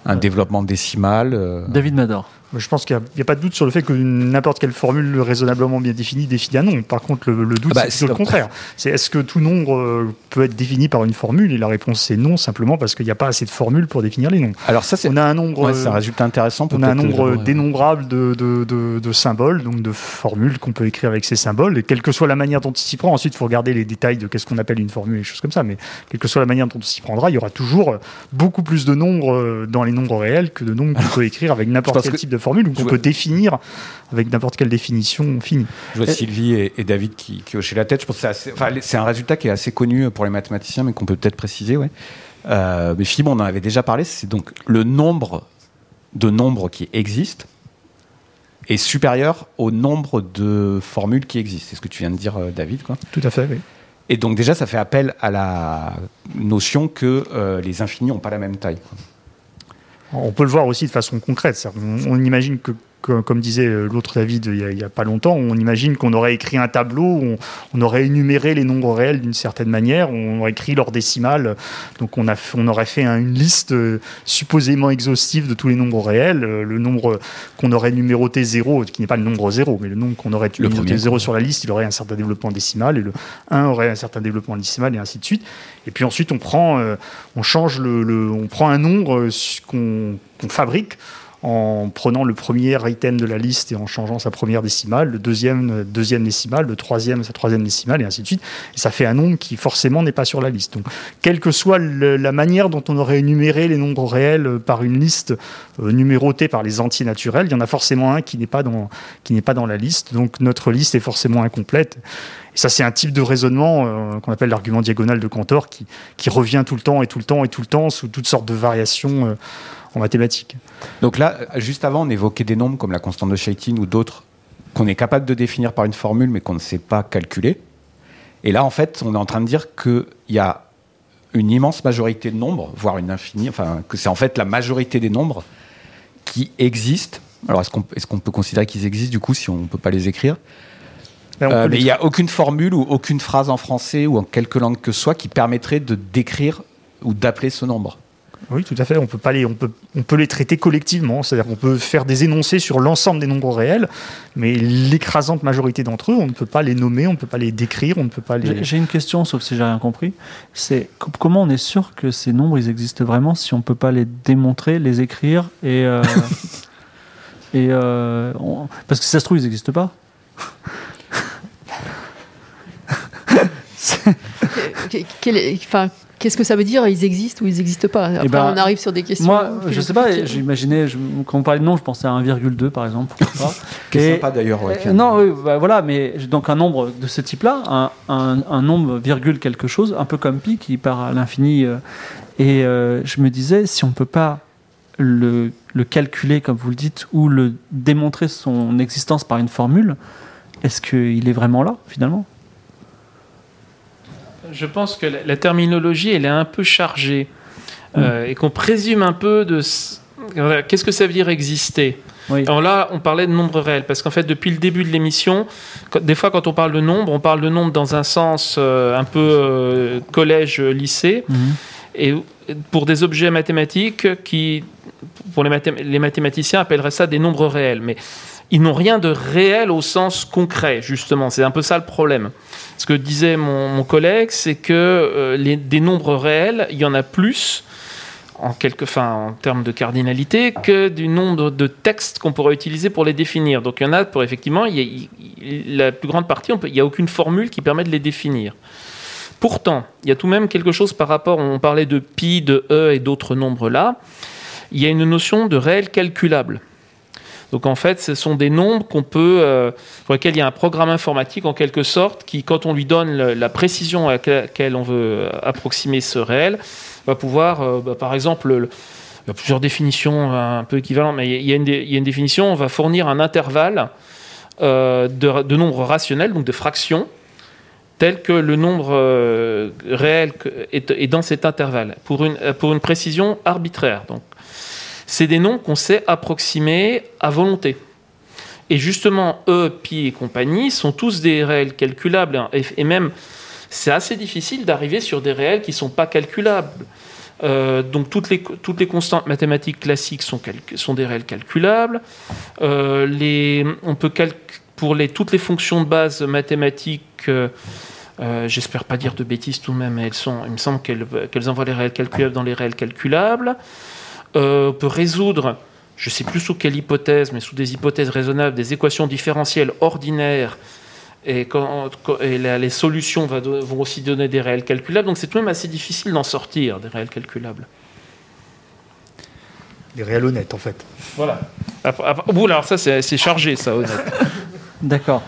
un développement décimal David Mador. Je pense qu'il n'y a, pas de doute sur le fait que n'importe quelle formule raisonnablement bien définie définit un nombre. Par contre, le, le doute, Ah bah, c'est le contraire. C'est est-ce que tout nombre euh, peut être défini par une formule? Et la réponse, c'est non, simplement parce qu'il n'y a pas assez de formules pour définir les nombres. Alors ça, c'est On a un nombre, ouais, c'est un résultat intéressant. on a un peut-être, nombre euh, dénombrable de, de, de- de symboles, donc de formules qu'on peut écrire avec ces symboles. Et quelle que soit la manière dont on s'y prend, ensuite, il faut regarder les détails de qu'est-ce qu'on appelle une formule et des choses comme ça. Mais quelle que soit la manière dont on s'y prendra, il y aura toujours beaucoup plus de nombres euh, dans les nombres réels que de nombres qu'on peut écrire avec n'importe quel que- type de formule ou qu'on peut définir avec n'importe quelle définition finie. Je vois Sylvie et, et David qui, qui hochaient la tête. Je pense que c'est enfin, un résultat qui est assez connu pour les mathématiciens, mais qu'on peut peut-être préciser. Ouais. Euh, mais Philippe, on en avait déjà parlé. C'est donc le nombre de nombres qui existent est supérieur au nombre de formules qui existent. C'est ce que tu viens de dire, euh, David. Quoi. Tout à fait, oui. Et donc déjà, ça fait appel à la notion que euh, les infinis n'ont pas la même taille. On peut le voir aussi de façon concrète. Qu'on- On, imagine que, que- comme disait euh, l'autre David il y, a, pas longtemps, on imagine qu'on aurait écrit un tableau, où on, on aurait énuméré les nombres réels d'une certaine manière, on aurait écrit leur décimale, donc on, a, on aurait fait un- une liste euh, supposément exhaustive de tous les nombres réels, euh, le nombre qu'on aurait numéroté 0, qui n'est pas le nombre 0, mais le nombre qu'on aurait Le numéroté premier. 0 sur la liste, il aurait un certain développement décimal, et le 1 aurait un certain développement décimal, et ainsi de suite. Et puis ensuite, on prend, on change le, le- on prend un nombre qu'on qu'on fabrique en prenant le premier item de la liste et en changeant sa première décimale, le deuxième, deuxième décimale, le troisième, sa troisième décimale, et ainsi de suite. Et ça fait un nombre qui forcément n'est pas sur la liste. Donc, quelle que soit la manière dont on aurait énuméré les nombres réels euh, par une liste euh, numérotée par les entiers naturels, il y en a forcément un qui n'est pas dans, qui n'est pas dans la liste. Donc, notre liste est forcément incomplète. Et ça, c'est un type de raisonnement euh, qu'on appelle l'argument diagonal de Cantor qui, qui revient tout le temps et tout le temps et tout le temps sous toutes sortes de variations en mathématiques. Donc là, juste avant, on évoquait des nombres comme la constante de Chaitin ou d'autres qu'on est capable de définir par une formule mais qu'on ne sait pas calculer. Et là, en fait, on est en train de dire qu'il y a une immense majorité de nombres, voire une infinie, enfin, que c'est en fait la majorité des nombres qui existent. Alors, est-ce qu'on est peut considérer qu'ils existent du coup si on ne peut pas les écrire? On Euh, Mais il n'y a aucune formule ou aucune phrase en français ou en quelque langue que ce soit qui permettrait de décrire ou d'appeler ce nombre. Oui, tout à fait. On peut, pas les, on peut, on peut les traiter collectivement. C'est-à-dire qu'on peut faire des énoncés sur l'ensemble des nombres réels, mais l'écrasante majorité d'entre eux, on ne peut pas les nommer, on ne peut pas les décrire, on ne peut pas les. J'ai j'ai une question, sauf si j'ai rien compris. C'est co- comment on est sûr que ces nombres ils existent vraiment si on peut pas les démontrer, les écrire et euh, et euh, on- parce que si ça se trouve ils n'existent pas. Qu- quel est- enfin, Qu'est-ce que ça veut dire Ils existent ou ils n'existent pas? Après, ben, on arrive sur des questions. Moi, je sais pas. J'imaginais quand on parlait de nombres, je pensais à 1,2 par exemple. Qui sympa d'ailleurs. ouais, Euh, non, oui, bah, voilà, mais donc un nombre de ce type-là, un, un- un nombre virgule quelque chose, un peu comme pi qui part à l'infini. euh, et euh, je me disais, si on peut pas le, le calculer comme vous le dites, ou le démontrer son existence par une formule, est-ce qu'il est vraiment là finalement? Je pense que la, la terminologie, elle est un peu chargée euh, et qu'on présume un peu de. Qu'est-ce que ça veut dire exister Oui. Alors là, on parlait de nombre réel, parce qu'en fait, depuis le début de l'émission, des fois, quand on parle de nombre, on parle de nombre dans un sens euh, un peu euh, collège-lycée, Mhm. et pour des objets mathématiques qui, pour les, mathém- les mathématiciens, appelleraient ça des nombres réels. Mais ils n'ont rien de réel au sens concret, justement. C'est un peu ça le problème. Ce que disait mon, collègue, c'est que euh, des nombres réels, il y en a plus en, en termes de cardinalité que du nombre de textes qu'on pourrait utiliser pour les définir. Donc il y en a pour effectivement, la plus grande partie, il n'y a aucune formule qui permet de les définir. Pourtant, il y a tout de même quelque chose par rapport, on parlait de pi, de e et d'autres nombres là, il y a une notion de réel calculable. Donc en fait, ce sont des nombres qu'on peut, euh, pour lesquels il y a un programme informatique en quelque sorte qui, quand on lui donne la précision à laquelle on veut approximer ce réel, va pouvoir, euh, bah, par exemple, le- il y a plusieurs définitions euh, un peu équivalentes, mais il y a une, définition, on va fournir un intervalle euh, de, nombres rationnels, donc de fractions, tel que le nombre euh, réel est, dans cet intervalle, pour une, euh, précision arbitraire. C'est des nombres qu'on sait approximer à volonté. Et justement, E, pi et compagnie sont tous des réels calculables. hein. Et, même, c'est assez difficile d'arriver sur des réels qui ne sont pas calculables. Euh, donc toutes les, constantes mathématiques classiques sont, des réels calculables. Euh, on peut pour toutes les fonctions de base mathématiques, euh, j'espère pas dire de bêtises tout de même, mais elles sont, il me semble qu'elles envoient les réels calculables dans les réels calculables. Euh, on peut résoudre, je sais plus sous quelle hypothèse, mais sous des hypothèses raisonnables, des équations différentielles ordinaires. Et, quand, quand- et la- les solutions vont aussi donner des réels calculables. Donc c'est tout de même assez difficile d'en sortir, des réels calculables. Les réels honnêtes, en fait. Voilà. Après, après- oh, alors ça, c'est c'est chargé, ça, honnête. D'accord.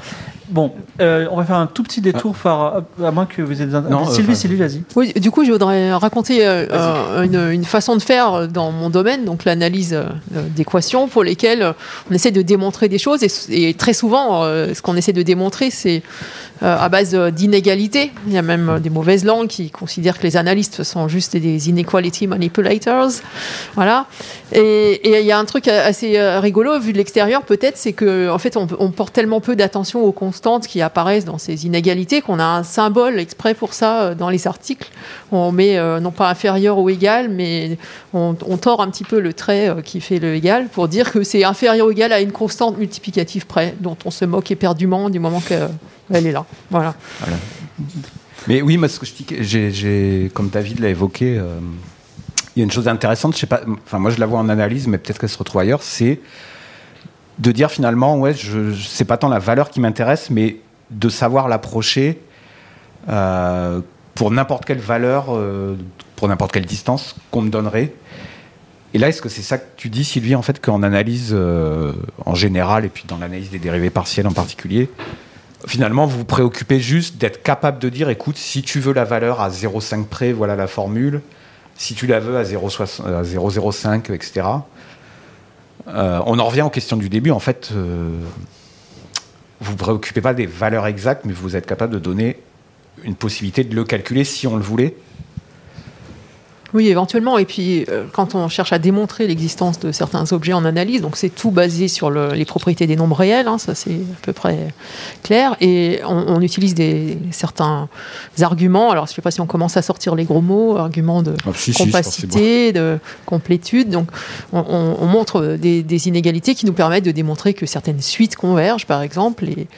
Bon, euh, on va faire un tout petit détour, par, à moins que vous ayez des... Non, Sylvie, euh, Sylvie, vas-y. Oui, du coup, je voudrais raconter euh, une, une façon de faire dans mon domaine, donc l'analyse euh, d'équations, pour lesquelles on essaie de démontrer des choses. Et, et très souvent, euh, ce qu'on essaie de démontrer, c'est à base euh, d'inégalités. Il y a même euh, des mauvaises langues qui considèrent que les analystes sont juste des inequality manipulators. Voilà. Et il y a un truc assez euh, rigolo, vu de l'extérieur, peut-être, c'est que en fait, on, porte tellement peu d'attention aux constantes qui apparaissent dans ces inégalités qu'on a un symbole exprès pour ça euh, dans les articles. On met euh, non pas inférieur ou égal, mais on, on tord un petit peu le trait euh, qui fait le égal pour dire que c'est inférieur ou égal à une constante multiplicative près, dont on se moque éperdument du moment qu'elle est là. Voilà. Mais oui, moi, ce que je dis, j'ai, j'ai- comme David l'a évoqué, euh, il y a une chose intéressante, je sais pas, enfin moi je la vois en analyse, mais peut-être qu'elle se retrouve ailleurs, c'est de dire finalement, ouais, je, je- c'est pas tant la valeur qui m'intéresse, mais de savoir l'approcher euh, pour n'importe quelle valeur, euh, pour n'importe quelle distance qu'on me donnerait. Et là, est-ce que c'est ça que tu dis, Sylvie, en fait, qu'en analyse en général, et puis dans l'analyse des dérivés partiels en particulier, finalement, vous vous préoccupez juste d'être capable de dire, écoute, si tu veux la valeur à 0,5 près, voilà la formule. Si tu la veux à 0,60 à 0,05, etc. Euh, on en revient aux questions du début. En fait, euh, vous vous préoccupez pas des valeurs exactes, mais vous êtes capable de donner une possibilité de le calculer si on le voulait. Oui, éventuellement. Et puis, euh, quand on cherche à démontrer l'existence de certains objets en analyse, donc c'est tout basé sur le- les propriétés des nombres réels, hein, ça c'est à peu près clair. Et on, on utilise des, certains arguments. Alors, je ne sais pas si on commence à sortir les gros mots, arguments de Ah, si, si, bon. compacité, de complétude. Donc, on, on- on montre des, des inégalités qui nous permettent de démontrer que certaines suites convergent, par exemple. Et,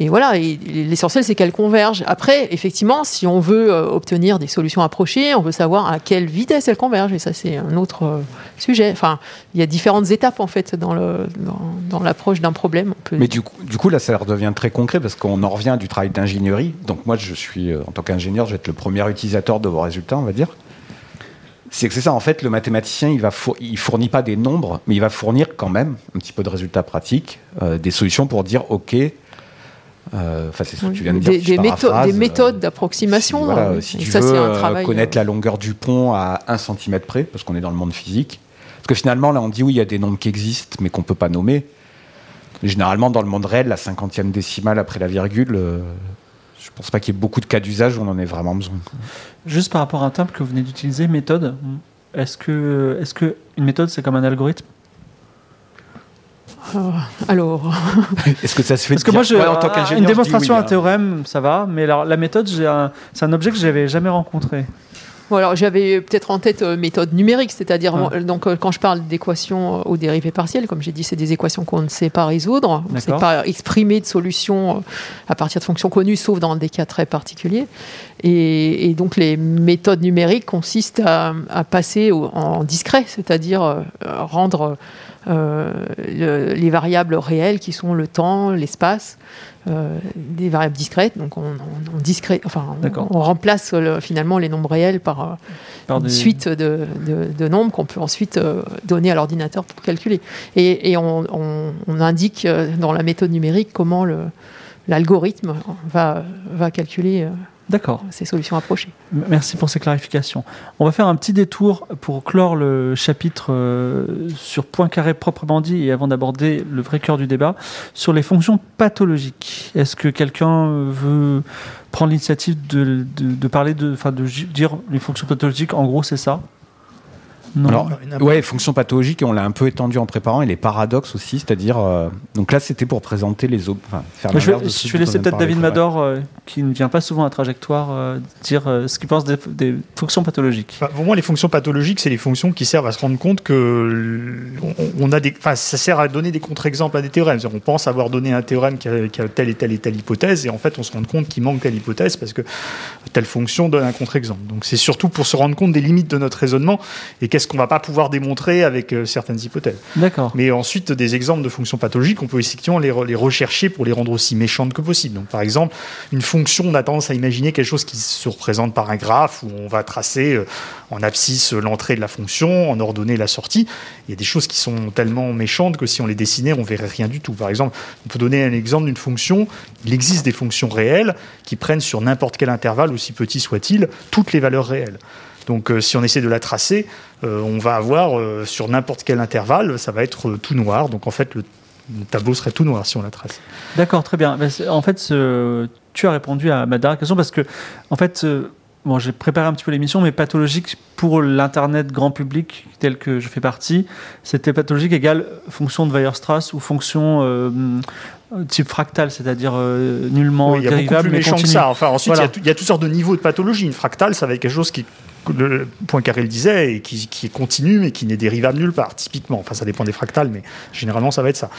et voilà, et l'essentiel, c'est qu'elles convergent. Après, effectivement, si on veut euh, obtenir des solutions approchées, on veut savoir à quelle vitesse elles convergent. Et ça, c'est un autre euh, sujet. Enfin, il y a différentes étapes, en fait, dans l'approche d'un problème. Mais du coup, du coup, là, ça redevient très concret parce qu'on en revient du travail d'ingénierie. Donc moi, je suis, euh, en tant qu'ingénieur, je vais être le premier utilisateur de vos résultats, on va dire. C'est que c'est ça, en fait, le mathématicien, il va four- fournit pas des nombres, mais il va fournir quand même un petit peu de résultats pratiques, euh, des solutions pour dire, OK, enfin, c'est ce que tu viens de dire. des, si je des méthodes, des euh, méthodes d'approximation. si, voilà, euh, si tu ça, veux c'est un euh, travail. connaître euh, la longueur du pont à 1 cm près, parce qu'on est dans le monde physique. Parce que finalement, là, on dit oui, il y a des nombres qui existent, mais qu'on peut pas nommer. Généralement, dans le monde réel, la cinquantième décimale après la virgule, euh, je pense pas qu'il y ait beaucoup de cas d'usage où on en ait vraiment besoin. Juste par rapport à un terme que vous venez d'utiliser, méthode. Est-ce que, est-ce que une méthode c'est comme un algorithme? Alors, Est-ce que ça se fait Parce que moi, je, Ouais, en tant un- qu'ingénieur, une démonstration, oui, un hein. théorème, ça va. Mais la méthode, j'ai un- c'est un objet que j'avais jamais rencontré. Bon, alors j'avais peut-être en tête euh, méthode numérique, c'est-à-dire Ah. moi, donc euh, quand je parle d'équations euh, aux dérivées partielles, comme j'ai dit, c'est des équations qu'on ne sait pas résoudre, on ne sait pas exprimer de solutions euh, à partir de fonctions connues, sauf dans des cas très particuliers. Et, et donc les méthodes numériques consistent à, à passer au- en discret, c'est-à-dire euh, rendre euh, le- les variables réelles qui sont le temps, l'espace, euh, des variables discrètes. Donc on, on- on discret, enfin on- remplace le- finalement les nombres réels par euh, Par une des- suite de, de- de nombres qu'on peut ensuite euh, donner à l'ordinateur pour calculer. Et, et on, indique euh, dans la méthode numérique comment l'algorithme va, va calculer euh, D'accord. ces solutions approchées. Merci pour ces clarifications. On va faire un petit détour pour clore le chapitre euh, sur Poincaré proprement dit et avant d'aborder le vrai cœur du débat, sur les fonctions pathologiques. Est-ce que quelqu'un veut prendre l'initiative de, de- de parler de, enfin de dire les fonctions pathologiques? En gros, c'est ça? Non. Alors, ouais, fonction pathologique, et on l'a un peu étendu en préparant, et les paradoxes aussi, c'est-à-dire. euh, donc là, c'était pour présenter les. Enfin, faire je vais, je laisser peut-être David. Mador, euh, qui ne vient pas souvent à Trajectoire, euh, dire euh, ce qu'il pense des, des fonctions pathologiques. Enfin, pour moi, les fonctions pathologiques, c'est les fonctions qui servent à se rendre compte que on, on a des, enfin, ça sert à donner des contre-exemples à des théorèmes. On pense avoir donné un théorème qui a, qui a telle et telle et telle hypothèse, et en fait, on se rend compte qu'il manque telle hypothèse parce que telle fonction donne un contre-exemple. Donc, c'est surtout pour se rendre compte des limites de notre raisonnement et qu'est-ce qu'on va pas pouvoir démontrer avec euh, certaines hypothèses. D'accord. Mais ensuite, des exemples de fonctions pathologiques, on peut effectivement les, re- les rechercher pour les rendre aussi méchantes que possible. Donc, par exemple, une fonction, on a tendance à imaginer quelque chose qui se représente par un graphe où on va tracer euh, en abscisse euh, l'entrée de la fonction, en ordonnée la sortie. Il y a des choses qui sont tellement méchantes que si on les dessinait, on verrait rien du tout. Par exemple, on peut donner un exemple d'une fonction. Il existe des fonctions réelles qui prennent sur n'importe quel intervalle, aussi petit soit-il, toutes les valeurs réelles. Donc, euh, si on essaie de la tracer, euh, on va avoir euh, sur n'importe quel intervalle, ça va être tout noir. Donc, en fait, le, le tableau serait tout noir si on la trace. D'accord, très bien. En fait, ce- tu as répondu à ma dernière question parce que, en fait, bon, j'ai préparé un petit peu l'émission, mais pathologique pour l'Internet grand public tel que je fais partie, c'était pathologique égale fonction de Weierstrass ou fonction euh, type fractal, c'est-à-dire euh, nullement Oui, il y a beaucoup plus mais méchant que ça. Enfin, ensuite, Voilà. il y, a toutes sortes de niveaux de pathologie. Une fractale, ça va être quelque chose qui, le Poincaré le disait, et qui, qui est continu, mais qui n'est dérivable nulle part, typiquement. Enfin, ça dépend des fractales, mais généralement, ça va être ça.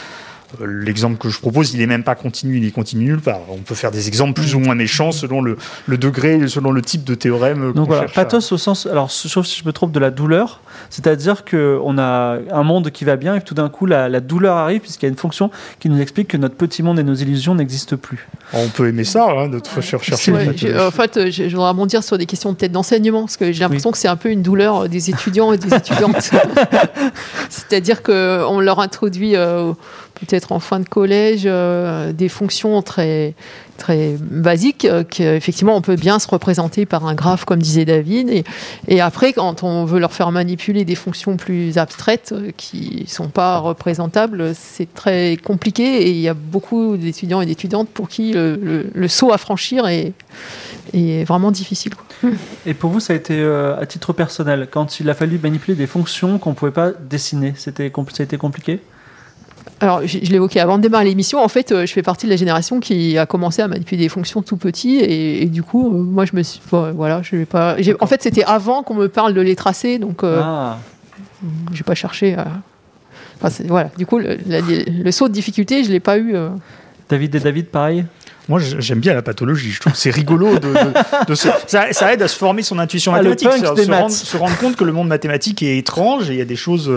L'exemple que je propose, il est même pas continu, il est continu nulle part. On peut faire des exemples plus ou moins méchants selon le, le degré, selon le type de théorème. Donc voilà, cherche à- pathos au sens, alors sauf si je me trompe, de la douleur, c'est-à-dire qu'on a un monde qui va bien et puis tout d'un coup la, la douleur arrive puisqu'il y a une fonction qui nous explique que notre petit monde et nos illusions n'existent plus. On peut aimer ça, hein, notre recherche. C'est Ouais, en fait, je, je voudrais rebondir sur des questions peut-être d'enseignement, parce que j'ai l'impression que c'est un peu une douleur des étudiants et des étudiantes. C'est-à-dire qu'on leur introduit euh, peut-être en fin de collège euh, des fonctions très très basiques euh, qu'effectivement on peut bien se représenter par un graphe comme disait David. Et, après quand on veut leur faire manipuler des fonctions plus abstraites euh, qui sont pas représentables c'est très compliqué. Et il y a beaucoup d'étudiants et d'étudiantes pour qui le, saut à franchir est, est vraiment difficile. Et pour vous, ça a été euh, à titre personnel, quand il a fallu manipuler des fonctions qu'on ne pouvait pas dessiner, ça a été compliqué? Alors, je, je l'évoquais avant de démarrer l'émission. En fait, euh, je fais partie de la génération qui a commencé à manipuler des fonctions tout petit, et, et du coup, euh, moi, je me suis, bon, voilà, je vais pas. j'ai- En fait, c'était avant qu'on me parle de les tracer, donc euh, Ah, j'ai pas cherché. À... Enfin, c'est- voilà. Du coup, le, la- le saut de difficulté, je l'ai pas eu. euh. David et David, pareil? Moi, j'aime bien la pathologie. Je trouve que c'est rigolo. De, de- de se- ça, ça aide à se former son intuition Ah, mathématique. punk se, rendre, se rendre compte que le monde mathématique est étrange et il y a des choses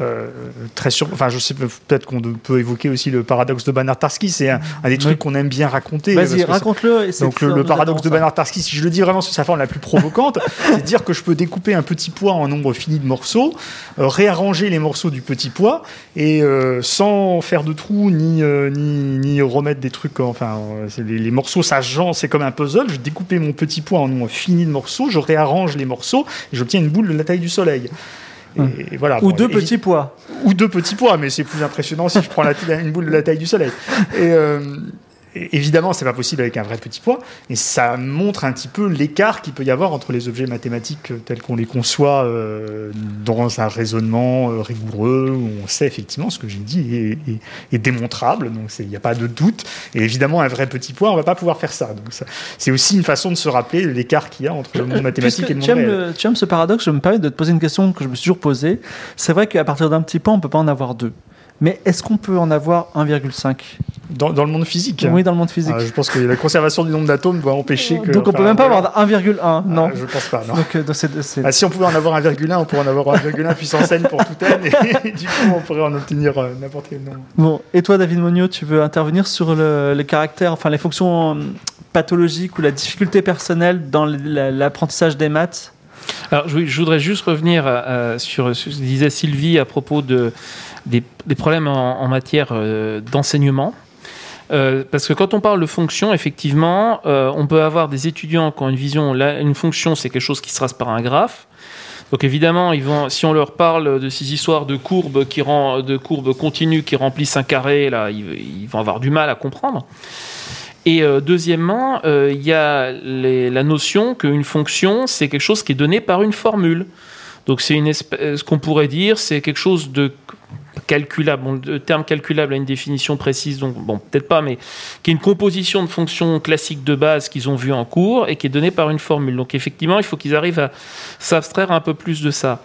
euh, très sur. Enfin, je sais peut-être qu'on peut évoquer aussi le paradoxe de Banach-Tarski. C'est un, un des trucs Oui. qu'on aime bien raconter. Vas-y, raconte-le. Donc le, paradoxe de. Banach-Tarski, si je le dis vraiment sous sa forme la plus provocante, c'est dire que je peux découper un petit pois en nombre fini de morceaux, euh, réarranger les morceaux du petit pois et euh, sans faire de trous ni, ni, ni remettre des trucs. Enfin, les, les morceaux s'agencent, c'est comme un puzzle. Je découpe mon petit pois en nombre fini de morceaux, je réarrange les morceaux et j'obtiens une boule de la taille du soleil. Et, Hum. et voilà. Ou Bon, deux petits pois. ou deux petits pois, mais c'est plus impressionnant si je prends la, une boule de la taille du soleil. Et, euh, évidemment, c'est pas possible avec un vrai petit pois, et ça montre un petit peu l'écart qu'il peut y avoir entre les objets mathématiques euh, tels qu'on les conçoit euh, dans un raisonnement euh, rigoureux où on sait effectivement ce que j'ai dit est, est- est démontrable, donc il n'y a pas de doute. Et évidemment, un vrai petit pois, on va pas pouvoir faire ça. Donc c'est aussi une façon de se rappeler l'écart qu'il y a entre le monde mathématique et le monde tu aimes, réel. le- tu aimes ce paradoxe, je me permets de te poser une question que je me suis toujours posée. C'est vrai qu'à partir d'un petit point, on peut pas en avoir deux. Mais est-ce qu'on peut en avoir 1,5 Dans, dans le monde physique. Oui, dans le monde physique. Ah, je pense que la conservation du nombre d'atomes doit empêcher que. Donc on peut enfin, même pas voilà. avoir 1,1, non. Ah, je pense pas, non. Donc, euh, donc c'est- c'est- Ah, si on pouvait en avoir 1,1, on pourrait en avoir 1,1 puissance n pour tout n, et du coup, on pourrait en obtenir euh, n'importe quel nombre. Bon, et toi, David Monio, tu veux intervenir sur le, les caractères, enfin les fonctions euh, pathologiques ou la difficulté personnelle dans l'apprentissage des maths? Alors, je, je voudrais juste revenir euh, sur ce que disait Sylvie à propos de, des, problèmes en, matière euh, d'enseignement. Euh, parce que quand on parle de fonction, effectivement, euh, on peut avoir des étudiants qui ont une vision, là, une fonction, c'est quelque chose qui se trace par un graphe. Donc évidemment, ils vont, si on leur parle de ces histoires de courbes qui de courbes continues qui remplissent un carré, là, ils, vont avoir du mal à comprendre. Et deuxièmement, il y a la notion qu'une fonction, c'est quelque chose qui est donné par une formule. Donc c'est une espèce, ce qu'on pourrait dire, c'est quelque chose de calculable. Le terme calculable a une définition précise, donc bon, peut-être pas, mais qui est une composition de fonctions classiques de base qu'ils ont vues en cours et qui est donnée par une formule. Donc effectivement, il faut qu'ils arrivent à s'abstraire un peu plus de ça.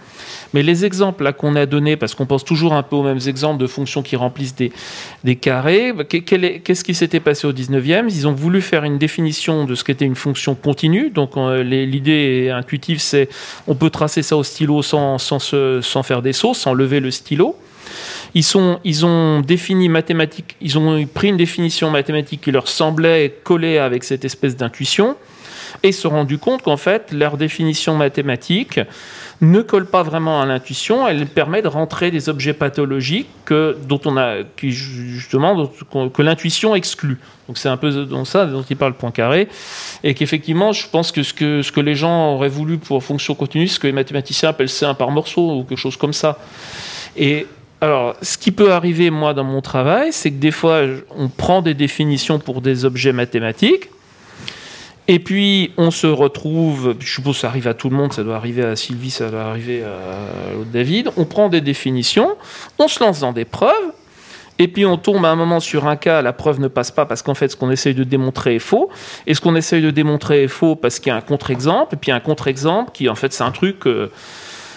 Mais les exemples là qu'on a donnés, parce qu'on pense toujours un peu aux mêmes exemples de fonctions qui remplissent des, carrés, bah, qu'est-ce qui s'était passé au 19e Ils ont voulu faire une définition de ce qu'était une fonction continue. Donc euh, l'idée intuitive, c'est on peut tracer ça au stylo sans, sans, sans faire des sauts, sans lever le stylo. Ils, ont défini mathématique, ils ont pris une définition mathématique qui leur semblait coller avec cette espèce d'intuition et se sont rendus compte qu'en fait, leur définition mathématique ne colle pas vraiment à l'intuition, elle permet de rentrer des objets pathologiques que, dont on a, justement, que l'intuition exclut. Donc c'est un peu dans ça dont il parle Poincaré, et qu'effectivement, je pense que ce, que ce que les gens auraient voulu pour fonction continue, ce que les mathématiciens appellent C1 par morceau ou quelque chose comme ça. Et alors, ce qui peut arriver, moi, dans mon travail, c'est que des fois, on prend des définitions pour des objets mathématiques, et puis on se retrouve, je suppose que ça arrive à tout le monde, ça doit arriver à Sylvie, ça doit arriver à David, on prend des définitions, on se lance dans des preuves, et puis on tombe à un moment sur un cas, la preuve ne passe pas parce qu'en fait ce qu'on essaye de démontrer est faux, et ce qu'on essaye de démontrer est faux parce qu'il y a un contre-exemple, et puis un contre-exemple qui en fait c'est un truc... euh,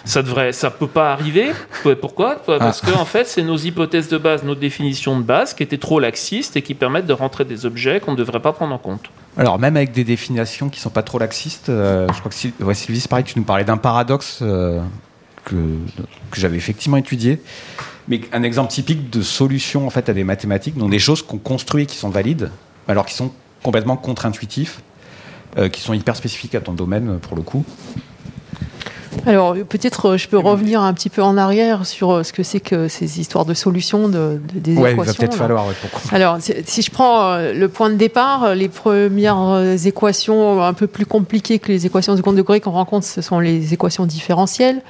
Ça devrait, ça peut pas arriver. Pourquoi? Parce que en fait, c'est nos hypothèses de base, nos définitions de base qui étaient trop laxistes et qui permettent de rentrer des objets qu'on ne devrait pas prendre en compte. Alors même avec des définitions qui sont pas trop laxistes, euh, je crois que ouais, Sylvie, c'est pareil, tu nous parlais d'un paradoxe euh, que, que j'avais effectivement étudié. Mais un exemple typique de solution en fait à des mathématiques, donc des choses qu'on construit et qui sont valides, alors qui sont complètement contre-intuitifs, euh, qui sont hyper spécifiques à ton domaine pour le coup. Alors peut-être euh, je peux revenir un petit peu en arrière sur euh, ce que c'est que ces histoires de solutions, de, de- des Ouais, il va équations. peut-être falloir ouais, pour. Alors, si je prends euh, le point de départ, les premières équations un peu plus compliquées que les équations de second degré qu'on rencontre, ce sont les équations différentielles,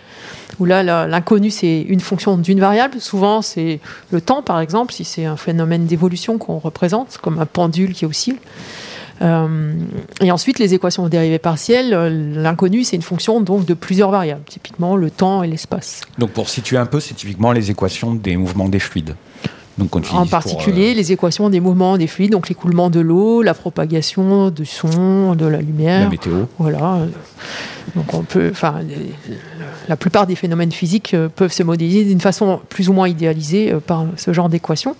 où là, l'inconnu, c'est une fonction d'une variable. Souvent, c'est le temps, par exemple, si c'est un phénomène d'évolution qu'on représente, comme un pendule qui oscille. Euh, et ensuite, les équations dérivées partielles, euh, l'inconnu, c'est une fonction donc de plusieurs variables, typiquement le temps et l'espace. Donc pour situer un peu, c'est typiquement les équations des mouvements des fluides. Donc En particulier, euh, les équations des mouvements des fluides, donc l'écoulement de l'eau, la propagation du son, de la la lumière. météo. Voilà. Donc on peut, enfin, la plupart des phénomènes physiques peuvent se modéliser d'une façon plus ou moins idéalisée par ce genre d'équations.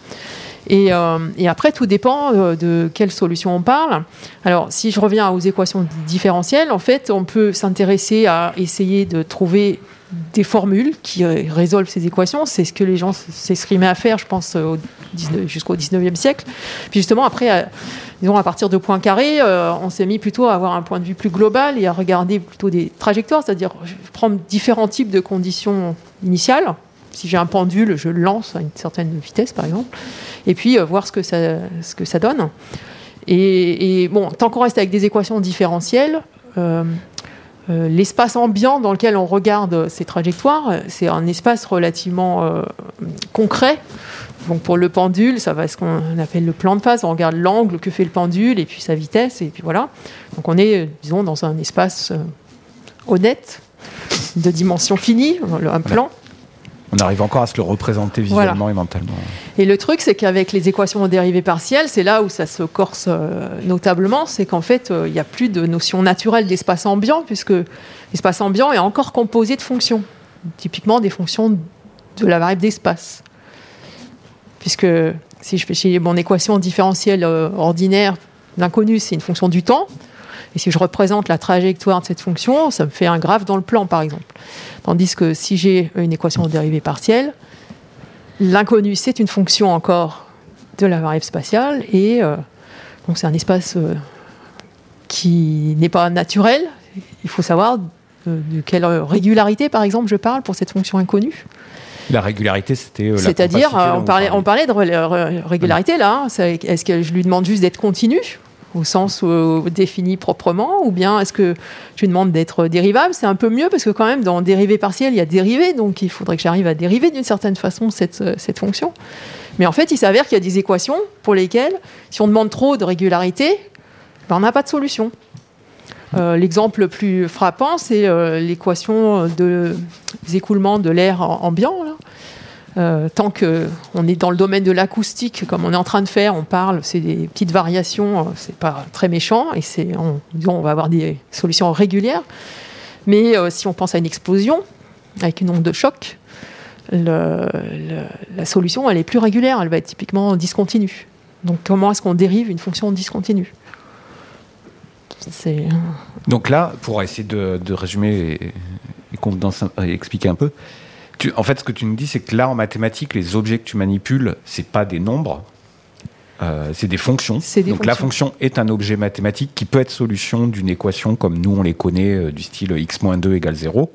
Et, euh, et après, tout dépend euh, de quelle solution on parle. Alors, si je reviens aux équations différentielles, en fait, on peut s'intéresser à essayer de trouver des formules qui résolvent ces équations. C'est ce que les gens s'escrimaient à faire, je pense, au 19 jusqu'au 19e siècle. Puis justement, après, disons, à partir de Poincaré, euh, on s'est mis plutôt à avoir un point de vue plus global et à regarder plutôt des trajectoires, c'est-à-dire prendre différents types de conditions initiales. Si j'ai un pendule, je le lance à une certaine vitesse, par exemple, et puis euh, voir ce que ça, donne. Et, bon, tant qu'on reste avec des équations différentielles, euh, euh, l'espace ambiant dans lequel on regarde ces trajectoires, c'est un espace relativement concret. Donc pour le pendule, ça va être ce qu'on appelle le plan de phase. On regarde l'angle que fait le pendule et puis sa vitesse, et puis voilà. Donc on est, disons, dans un espace honnête, de dimension finie, un plan. On arrive encore à se le représenter visuellement et mentalement. Et le truc, c'est qu'avec les équations aux dérivées partielles, c'est là où ça se corse euh, notablement, c'est qu'en fait, euh, il n'y a plus de notion naturelle d'espace ambiant, puisque l'espace ambiant est encore composé de fonctions, typiquement des fonctions de la variable d'espace. Puisque si je fais mon équation différentielle euh, ordinaire, l'inconnu, c'est une fonction du temps. Et si je représente la trajectoire de cette fonction, ça me fait un graphe dans le plan, par exemple. Tandis que si j'ai une équation aux dérivées partielles, L'inconnu, c'est une fonction encore de la variable spatiale et euh, donc c'est un espace euh, qui n'est pas naturel. Il faut savoir euh, de quelle régularité, par exemple, je parle pour cette fonction inconnue. La régularité, c'était. C'est-à-dire, on parlait, on parlait de ré- ré- régularité là. hein. Est-ce que je lui demande juste d'être continu? Au sens euh, défini proprement, ou bien est-ce que je lui demande d'être dérivable? C'est un peu mieux parce que quand même dans dérivée partielle, il y a dérivé, donc il faudrait que j'arrive à dériver d'une certaine façon cette, euh, fonction. Mais en fait, il s'avère qu'il y a des équations pour lesquelles, si on demande trop de régularité, ben, on n'a pas de solution. Euh, L'exemple le plus frappant, c'est l'équation de, des écoulements de l'air ambiant. Euh, tant qu'on est dans le domaine de l'acoustique, comme on est en train de faire, on parle, c'est des petites variations, euh, c'est pas très méchant, et c'est, on, on va avoir des solutions régulières. Mais euh, si on pense à une explosion, avec une onde de choc, la solution, elle est plus régulière, elle va être typiquement discontinue. Donc comment est-ce qu'on dérive une fonction discontinue? C'est Donc là, pour essayer de, résumer et expliquer un peu, tu- en fait, ce que tu nous dis, c'est que là, en mathématiques, les objets que tu manipules, c'est pas des nombres, euh, c'est des fonctions. Des Donc la fonction est un objet mathématique qui peut être solution d'une équation comme nous on les connaît, euh, du style x-2 égale 0.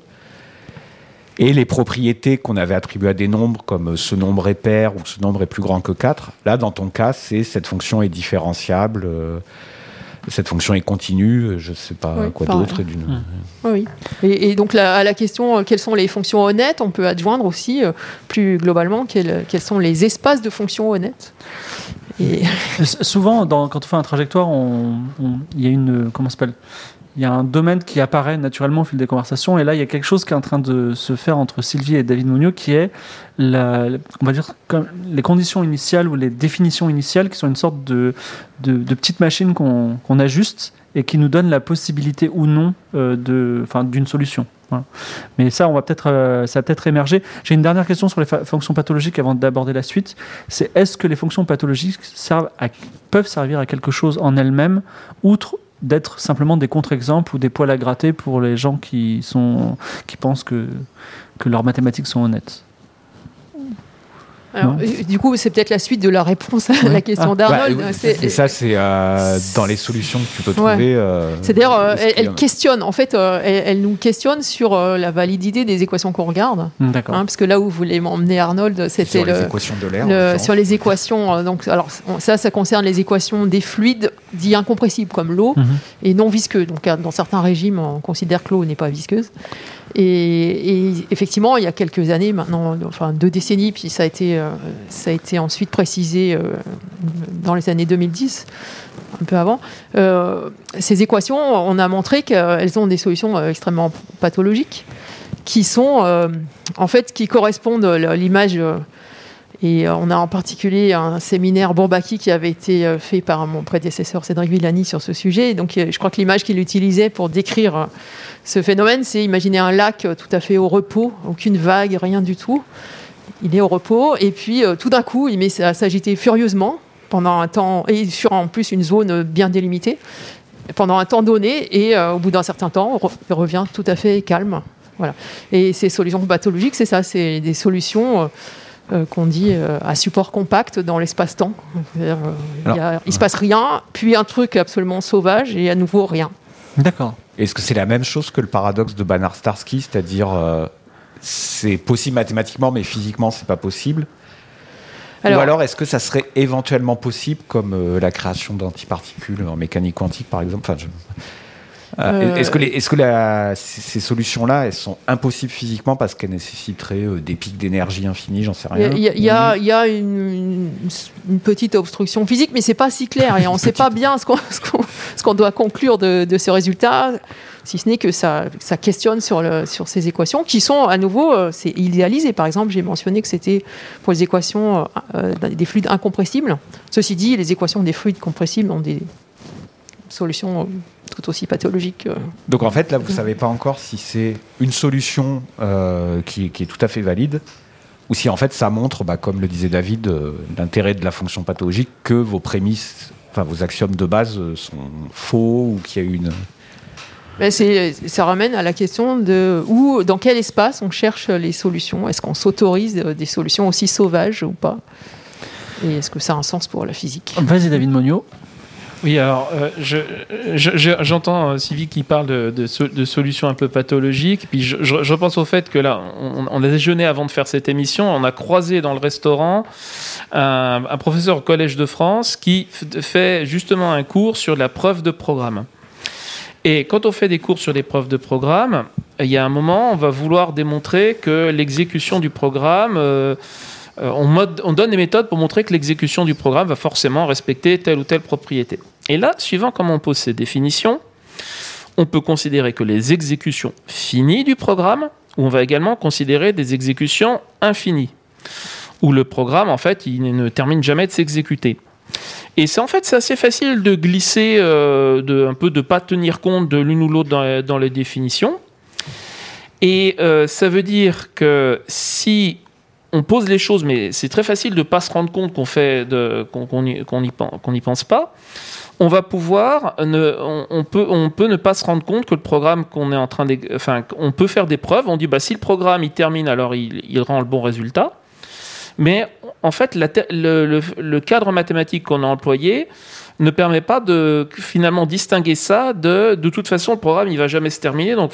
Et les propriétés qu'on avait attribuées à des nombres, comme euh, ce nombre est pair ou ce nombre est plus grand que 4, là, dans ton cas, c'est cette fonction est différenciable, euh, cette fonction est continue, je sais pas Oui, quoi d'autre. Oui. Et, et donc la- à la question euh, quelles sont les fonctions honnêtes, on peut adjoindre aussi euh, plus globalement quels, quels sont les espaces de fonctions honnêtes. Et Souvent, dans- quand on fait un trajectoire, il y a une comment ça s'appelle? Il y a un domaine qui apparaît naturellement au fil des conversations, et là, il y a quelque chose qui est en train de se faire entre Sylvie et David Mugnot, qui est la, on va dire les conditions initiales ou les définitions initiales, qui sont une sorte de, de, de petites machines qu'on ajuste et qui nous donnent la possibilité ou non euh, d'une solution. Mais ça, on va peut-être, euh, ça va peut-être émerger. J'ai une dernière question sur les fonctions pathologiques avant d'aborder la suite. C'est est-ce que les fonctions pathologiques peuvent servir à quelque chose en elles-mêmes, outre d'être simplement des contre-exemples ou des poils à gratter pour les gens qui sont, qui pensent que que leurs mathématiques sont honnêtes. Alors, euh, du coup, c'est peut-être la suite de la réponse à la question Ah. d'Arnold. Bah, et ça, c'est euh, dans les solutions que tu peux Ouais. trouver. euh, C'est-à-dire, euh, est-ce elle, questionne, en fait, euh, elle, elle nous questionne sur euh, la validité des équations qu'on regarde. Hmm, D'accord. hein, parce que là où vous voulez m'emmener Arnold, c'était sur les le, équations de l'air. sur les équations. euh, donc, alors, ça, ça concerne les équations des fluides dits incompressibles, comme l'eau, Mhm. et non visqueux. Donc, dans certains régimes, on considère que l'eau n'est pas visqueuse. Et, et effectivement, il y a quelques années, maintenant, enfin deux décennies, puis ça a été, euh, ça a été ensuite précisé euh, dans les années 2010, un peu avant. euh, ces équations, on a montré qu'elles ont des solutions extrêmement pathologiques, qui sont, en fait, qui correspondent à l'image. Et euh, on a en particulier un séminaire Bourbaki qui avait été euh, fait par mon prédécesseur Cédric Villani sur ce sujet. Donc euh, je crois que l'image qu'il utilisait pour décrire ce phénomène, c'est imaginer un lac tout à fait au repos, aucune vague, rien du tout. Il est au repos et puis tout d'un coup, il met à s'agiter furieusement pendant un temps, et sur en plus une zone bien délimitée, pendant un temps donné, et au bout d'un certain temps, re- revient tout à fait calme. Voilà. Et ces solutions pathologiques, c'est ça, c'est des solutions euh, qu'on dit euh, à support compact dans l'espace-temps. Euh, il il se passe rien, puis un truc absolument sauvage, et à nouveau rien. D'accord. Est-ce que c'est la même chose que le paradoxe de Banach-Starsky, c'est-à-dire c'est possible mathématiquement, mais physiquement c'est pas possible? Alors- Ou alors est-ce que ça serait éventuellement possible, comme la création d'antiparticules en mécanique quantique par exemple? Enfin, je- Euh, Est-ce que, les, est-ce que la- ces solutions-là, elles sont impossibles physiquement parce qu'elles nécessiteraient euh, des pics d'énergie infinis, j'en sais rien a, il y a- il y a- il y a une, petite obstruction physique, mais c'est pas si clair et on ne sait pas bien ce qu'on ce qu'on- ce qu'on doit conclure de, de ce résultat, si ce n'est que ça, ça questionne sur, le, sur ces équations qui sont à nouveau euh, c'est idéalisé. Par exemple, j'ai mentionné que c'était pour les équations euh, des fluides incompressibles. Ceci dit, les équations des fluides compressibles ont des solutions tout aussi pathologiques. euh. Donc en fait, là, vous savez pas encore si c'est une solution euh, qui, qui est tout à fait valide, ou si en fait ça montre, bah, comme le disait David, euh, l'intérêt de la fonction pathologique, que vos prémices, enfin vos axiomes de base sont faux, ou qu'il y a une... Mais ça ramène à la question de où, dans quel espace on cherche les solutions? Est-ce qu'on s'autorise des solutions aussi sauvages ou pas? Et est-ce que ça a un sens pour la physique? Vas-y, David Monio. Oui, alors euh, je- je- j'entends euh, Sylvie qui parle de, de so- de solutions un peu pathologiques. Puis je, je- pense au fait que là, on, a déjeuné avant de faire cette émission. On a croisé dans le restaurant un, professeur au Collège de France qui fait justement un cours sur la preuve de programme. Et quand on fait des cours sur les preuves de programme, il y a un moment, on va vouloir démontrer que l'exécution du programme, euh, on, mode- on donne des méthodes pour montrer que l'exécution du programme va forcément respecter telle ou telle propriété. Et là, suivant comment on pose ces définitions, on peut considérer que les exécutions finies du programme, ou on va également considérer des exécutions infinies, où le programme, en fait, il ne termine jamais de s'exécuter. Et c'est en fait c'est assez facile de glisser, euh, de, un peu de pas tenir compte de l'une ou l'autre dans, dans les définitions. Et euh, ça veut dire que si on pose les choses, mais c'est très facile de pas se rendre compte qu'on fait, qu'on n'y pense pas. On va pouvoir, ne, on, peut, on peut ne pas se rendre compte que le programme qu'on est en train de, enfin, on peut faire des preuves. On dit, bah, si le programme il termine, alors il, rend le bon résultat. Mais en fait, le, cadre mathématique qu'on a employé ne permet pas de finalement distinguer ça de de toute façon le programme il va jamais se terminer donc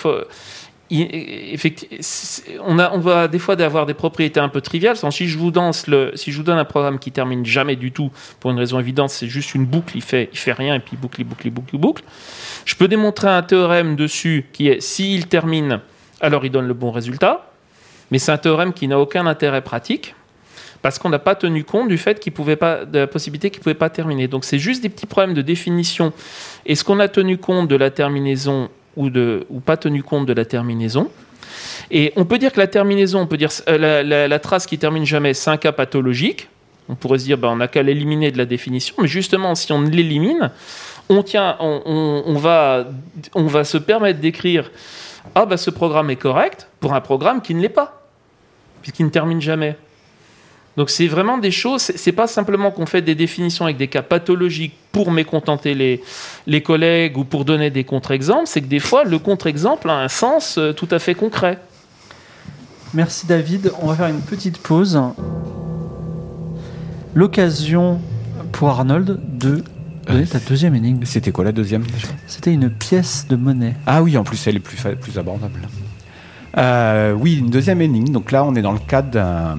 on, va des fois avoir des propriétés un peu triviales. Si, je vous donne un programme qui termine jamais du tout, pour une raison évidente, c'est juste une boucle, il fait, fait rien, et puis boucle, boucle, boucle, boucle. Je peux démontrer un théorème dessus qui est s'il termine, alors il donne le bon résultat. Mais c'est un théorème qui n'a aucun intérêt pratique parce qu'on n'a pas tenu compte du fait qu'il pouvait pas, de la possibilité qu'il ne pouvait pas terminer. Donc c'est juste des petits problèmes de définition. Est-ce qu'on a tenu compte de la terminaison ou, de, ou pas tenu compte de la terminaison Et on peut dire que la terminaison, on peut dire euh, la, trace qui termine jamais, c'est un cas pathologique. On pourrait se dire, ben, on n'a qu'à l'éliminer de la définition, mais justement, si on l'élimine, on, tient, on, va, on va se permettre d'écrire ah bah ce programme est correct pour un programme qui ne l'est pas, puisqu'il ne termine jamais. Donc c'est vraiment des choses, c'est pas simplement qu'on fait des définitions avec des cas pathologiques pour mécontenter les, les collègues ou pour donner des contre-exemples, c'est que des fois le contre-exemple a un sens euh, tout à fait concret. Merci David. On va faire une petite pause. L'occasion pour Arnold de donner ta deuxième énigme. C'était quoi la deuxième C'était une pièce de monnaie. Ah oui, en plus elle est plus, plus abordable. Euh, oui, une deuxième énigme. Donc là, on est dans le cadre d'un.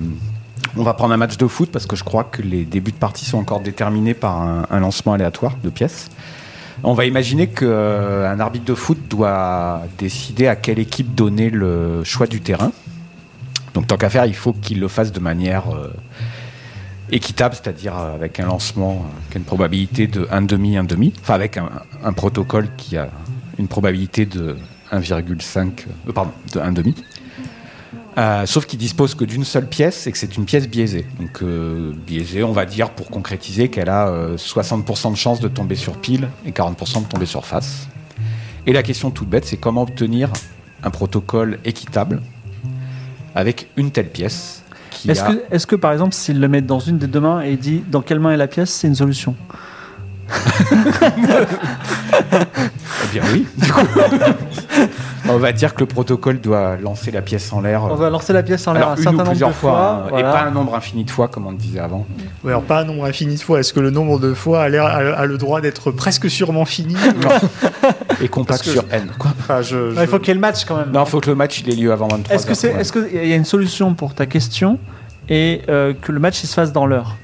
On va prendre un match de foot parce que je crois que les débuts de partie sont encore déterminés par un, lancement aléatoire de pièces. On va imaginer qu'un arbitre de foot doit décider à quelle équipe donner le choix du terrain. Donc tant qu'à faire, il faut qu'il le fasse de manière euh, équitable, c'est-à-dire euh, avec un lancement euh, qui a une probabilité de 1 demi, 1 demi, enfin avec un, protocole qui a une probabilité de 1,5, euh, pardon, de 1 demi. Euh, sauf qu'il dispose que d'une seule pièce et que c'est une pièce biaisée. Donc euh, biaisée, on va dire pour concrétiser qu'elle a euh, 60% de chances de tomber sur pile et 40% de tomber sur face. Et la question toute bête, c'est comment obtenir un protocole équitable avec une telle pièce qui Est-ce a... que, est-ce que par exemple, s'il le met dans une des deux mains et il dit dans quelle main est la pièce, c'est une solution? Eh bien oui, du coup. on va dire que le protocole doit lancer la pièce en l'air. On va lancer la pièce en l'air un une certain nombre plusieurs de fois, fois. hein, voilà. et pas un nombre infini de fois comme on le disait avant. Ouais, alors pas un nombre infini de fois. Est-ce que le nombre de fois a, l'air- a- a le droit d'être presque sûrement fini Et compact sur n. Quoi. Enfin, je- Non, il faut qu'il y ait le match quand même. Non, il faut que le match il ait lieu avant 23 Est-ce que c'est, est-ce qu'il y a une solution pour ta question et euh, que le match il se fasse dans l'heure?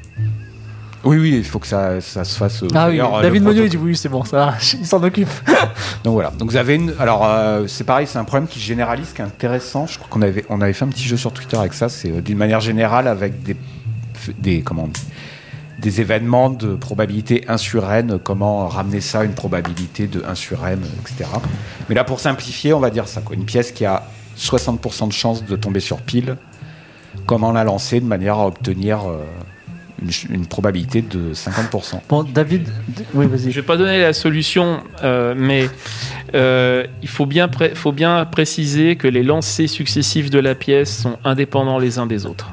Oui, oui, il faut que ça, ça se fasse. euh, Ah oui, euh, David le Monnier il dit oui, c'est bon, ça, il s'en occupe. Donc voilà. Donc vous avez une. Alors euh, c'est pareil, c'est un problème qui se généralise, qui est intéressant. Je crois qu'on avait, on avait fait un petit jeu sur Twitter avec ça. C'est euh, d'une manière générale avec des, des comment des événements de probabilité 1 sur n. Comment ramener ça à une probabilité de 1 sur n, etc. Mais là pour simplifier, on va dire ça. Quoi. Une pièce qui a 60% de chance de tomber sur pile. Comment la lancer de manière à obtenir euh, une, probabilité de 50%. Bon, David, oui, Je vas-y. vais pas donner la solution, euh, mais euh, il faut bien, pré- faut bien préciser que les lancers successifs de la pièce sont indépendants les uns des autres.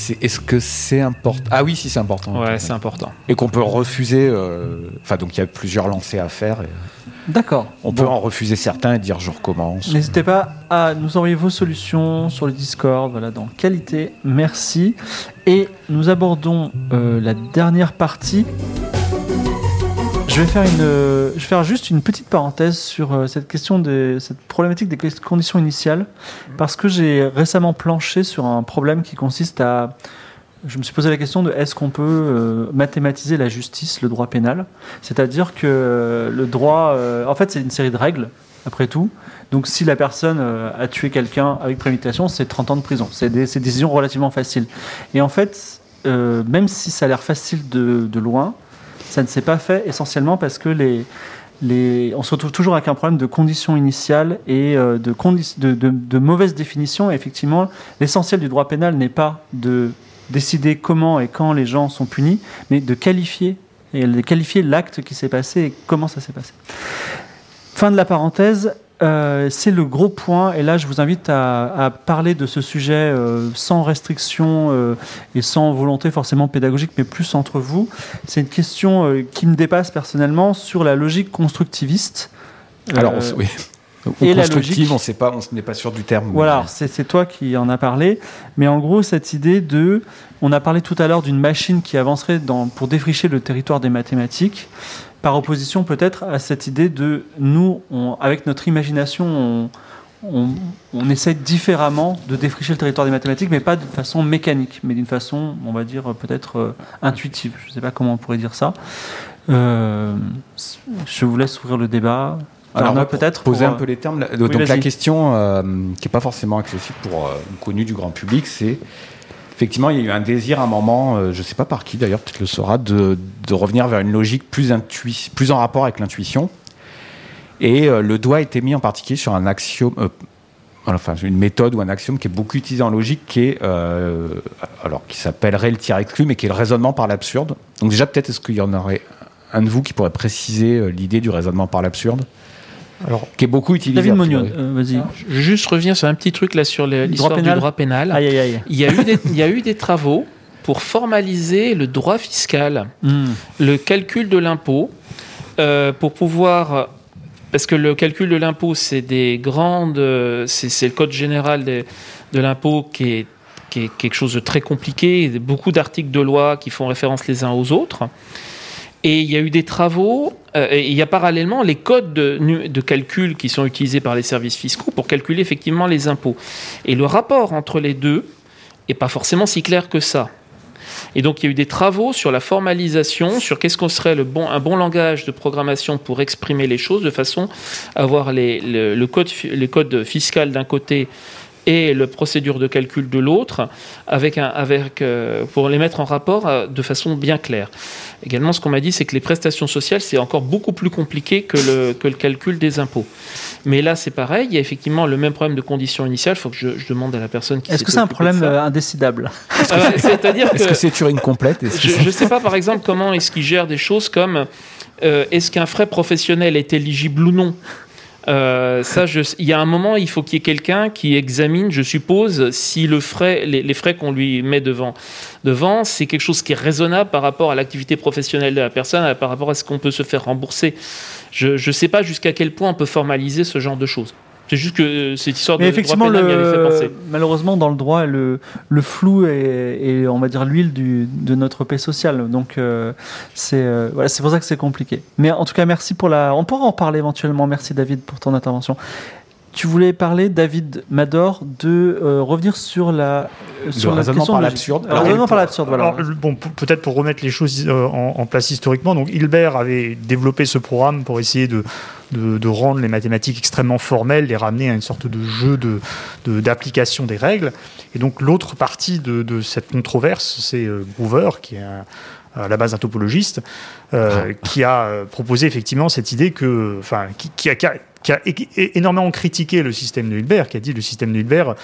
C'est- Est-ce que c'est important Ah oui, si c'est important. Ouais, c'est important. Et qu'on peut refuser. euh, Enfin, donc il y a plusieurs lancers à faire. et D'accord. on peut Bon. en refuser certains et dire je recommence. N'hésitez pas à nous envoyer vos solutions sur le Discord, voilà, dans qualité. Merci. Et nous abordons euh, la dernière partie. Je vais faire une, euh, je vais faire juste une petite parenthèse sur euh, cette question de cette problématique des conditions initiales, parce que j'ai récemment planché sur un problème qui consiste à, je me suis posé la question de est-ce qu'on peut euh, mathématiser la justice, le droit pénal, c'est-à-dire que euh, le droit, euh, en fait, c'est une série de règles après tout. Donc si la personne a tué quelqu'un avec préméditation, c'est 30 ans de prison. C'est des, des décisions relativement faciles. Et en fait, même si ça a l'air facile de, de loin, ça ne s'est pas fait essentiellement parce que les, on se retrouve toujours avec un problème de conditions initiales et euh, de, condi- de mauvaise définition. Et effectivement, l'essentiel du droit pénal n'est pas de décider comment et quand les gens sont punis, mais de qualifier et de qualifier l'acte qui s'est passé et comment ça s'est passé. Fin de la parenthèse. Euh, c'est le gros point, et là je vous invite à, à parler de ce sujet euh, sans restriction euh, et sans volonté forcément pédagogique, mais plus entre vous. C'est une question qui me dépasse personnellement sur la logique constructiviste. Alors, oui. Ou et la constructive, logique. on sait pas, on n'est pas sûr du terme. Voilà, c'est toi qui en as parlé, mais en gros cette idée de, on a parlé tout à l'heure d'une machine qui avancerait dans, pour défricher le territoire des mathématiques, par opposition peut-être à cette idée de nous, on- avec notre imagination, on, on, on essaie différemment de défricher le territoire des mathématiques, mais pas de façon mécanique, mais d'une façon, on va dire peut-être euh, intuitive. Je ne sais pas comment on pourrait dire ça. Euh, je vous laisse ouvrir le débat. Alors, peut-être poser pour, un peu les termes. oui, donc la question euh, qui n'est pas forcément accessible pour euh, connue du grand public, c'est effectivement il y a eu un désir à un moment, euh, je ne sais pas par qui d'ailleurs, peut-être le saura, de, de revenir vers une logique plus, intui- plus en rapport avec l'intuition. Et euh, le doigt a été mis en particulier sur un axiome, enfin une méthode ou un axiome qui est beaucoup utilisé en logique, qui est alors qui s'appellerait le tir exclu, mais qui est le raisonnement par l'absurde. Donc déjà peut-être est-ce qu'il y en aurait un de vous qui pourrait préciser l'idée du raisonnement par l'absurde? Alors, qui est beaucoup utilisé. David priori. euh, vas-y. Je juste reviens sur un petit truc là sur l'histoire du droit pénal. Aïe, aïe, aïe. Il y, a eu des, il y a eu des travaux pour formaliser le droit fiscal, Hmm. le calcul de l'impôt, euh, pour pouvoir. Parce que le calcul de l'impôt, c'est des grandes. C'est c'est le code général des- de l'impôt qui est, qui est quelque chose de très compliqué, beaucoup d'articles de loi qui font référence les uns aux autres. Et il y a eu des travaux, euh, il y a parallèlement les codes de, calcul qui sont utilisés par les services fiscaux pour calculer effectivement les impôts. Et le rapport entre les deux est pas forcément si clair que ça. Et donc il y a eu des travaux sur la formalisation, sur qu'est-ce qu'on serait le bon, un bon langage de programmation pour exprimer les choses de façon à avoir les, le, code, le code fiscal d'un côté et la procédure de calcul de l'autre, avec un, avec, euh, pour les mettre en rapport euh, de façon bien claire. Également, ce qu'on m'a dit, c'est que les prestations sociales, c'est encore beaucoup plus compliqué que le, que le calcul des impôts. Mais là, c'est pareil, il y a effectivement le même problème de condition initiale. Il faut que je, je demande à la personne qui Est-ce que c'est un problème euh, indécidable? Euh, C'est-à-dire Est-ce que que c'est Turing complète? Je ne sais pas, par exemple, comment est-ce qu'ils gèrent des choses comme euh, est-ce qu'un frais professionnel est éligible ou non? Euh, ça, il y a un moment, il faut qu'il y ait quelqu'un qui examine, je suppose, si le frais, les, frais qu'on lui met devant, c'est quelque chose qui est raisonnable par rapport à l'activité professionnelle de la personne, par rapport à ce qu'on peut se faire rembourser. Je ne sais pas jusqu'à quel point on peut formaliser ce genre de choses. C'est juste que euh, cette histoire de Mais droit effectivement, pénal m'y avait fait le, penser. malheureusement, dans le droit, le, le flou est, est, on va dire, l'huile du- de notre paix sociale. Donc, euh, c'est euh, voilà, c'est pour ça que c'est compliqué. Mais en tout cas, merci pour la. On pourra en parler éventuellement. Merci, David, pour ton intervention. Tu voulais parler, David Mador, de euh, revenir sur la euh, sur Le la raisonnement question par de- l'absurde. Le raisonnement par l'absurde, voilà. Alors, bon, peut-être pour remettre les choses euh, en, en place historiquement, donc Hilbert avait développé ce programme pour essayer de, de, de rendre les mathématiques extrêmement formelles, les ramener à une sorte de jeu de, de- d'application des règles. Et donc l'autre partie de, de cette controverse, c'est euh, Groover, qui est un- à la base un topologiste, euh, qui a proposé effectivement cette idée que, enfin, qui, qui a, qui a- énormément critiqué le système de Hilbert, qui a dit le système de Hilbert,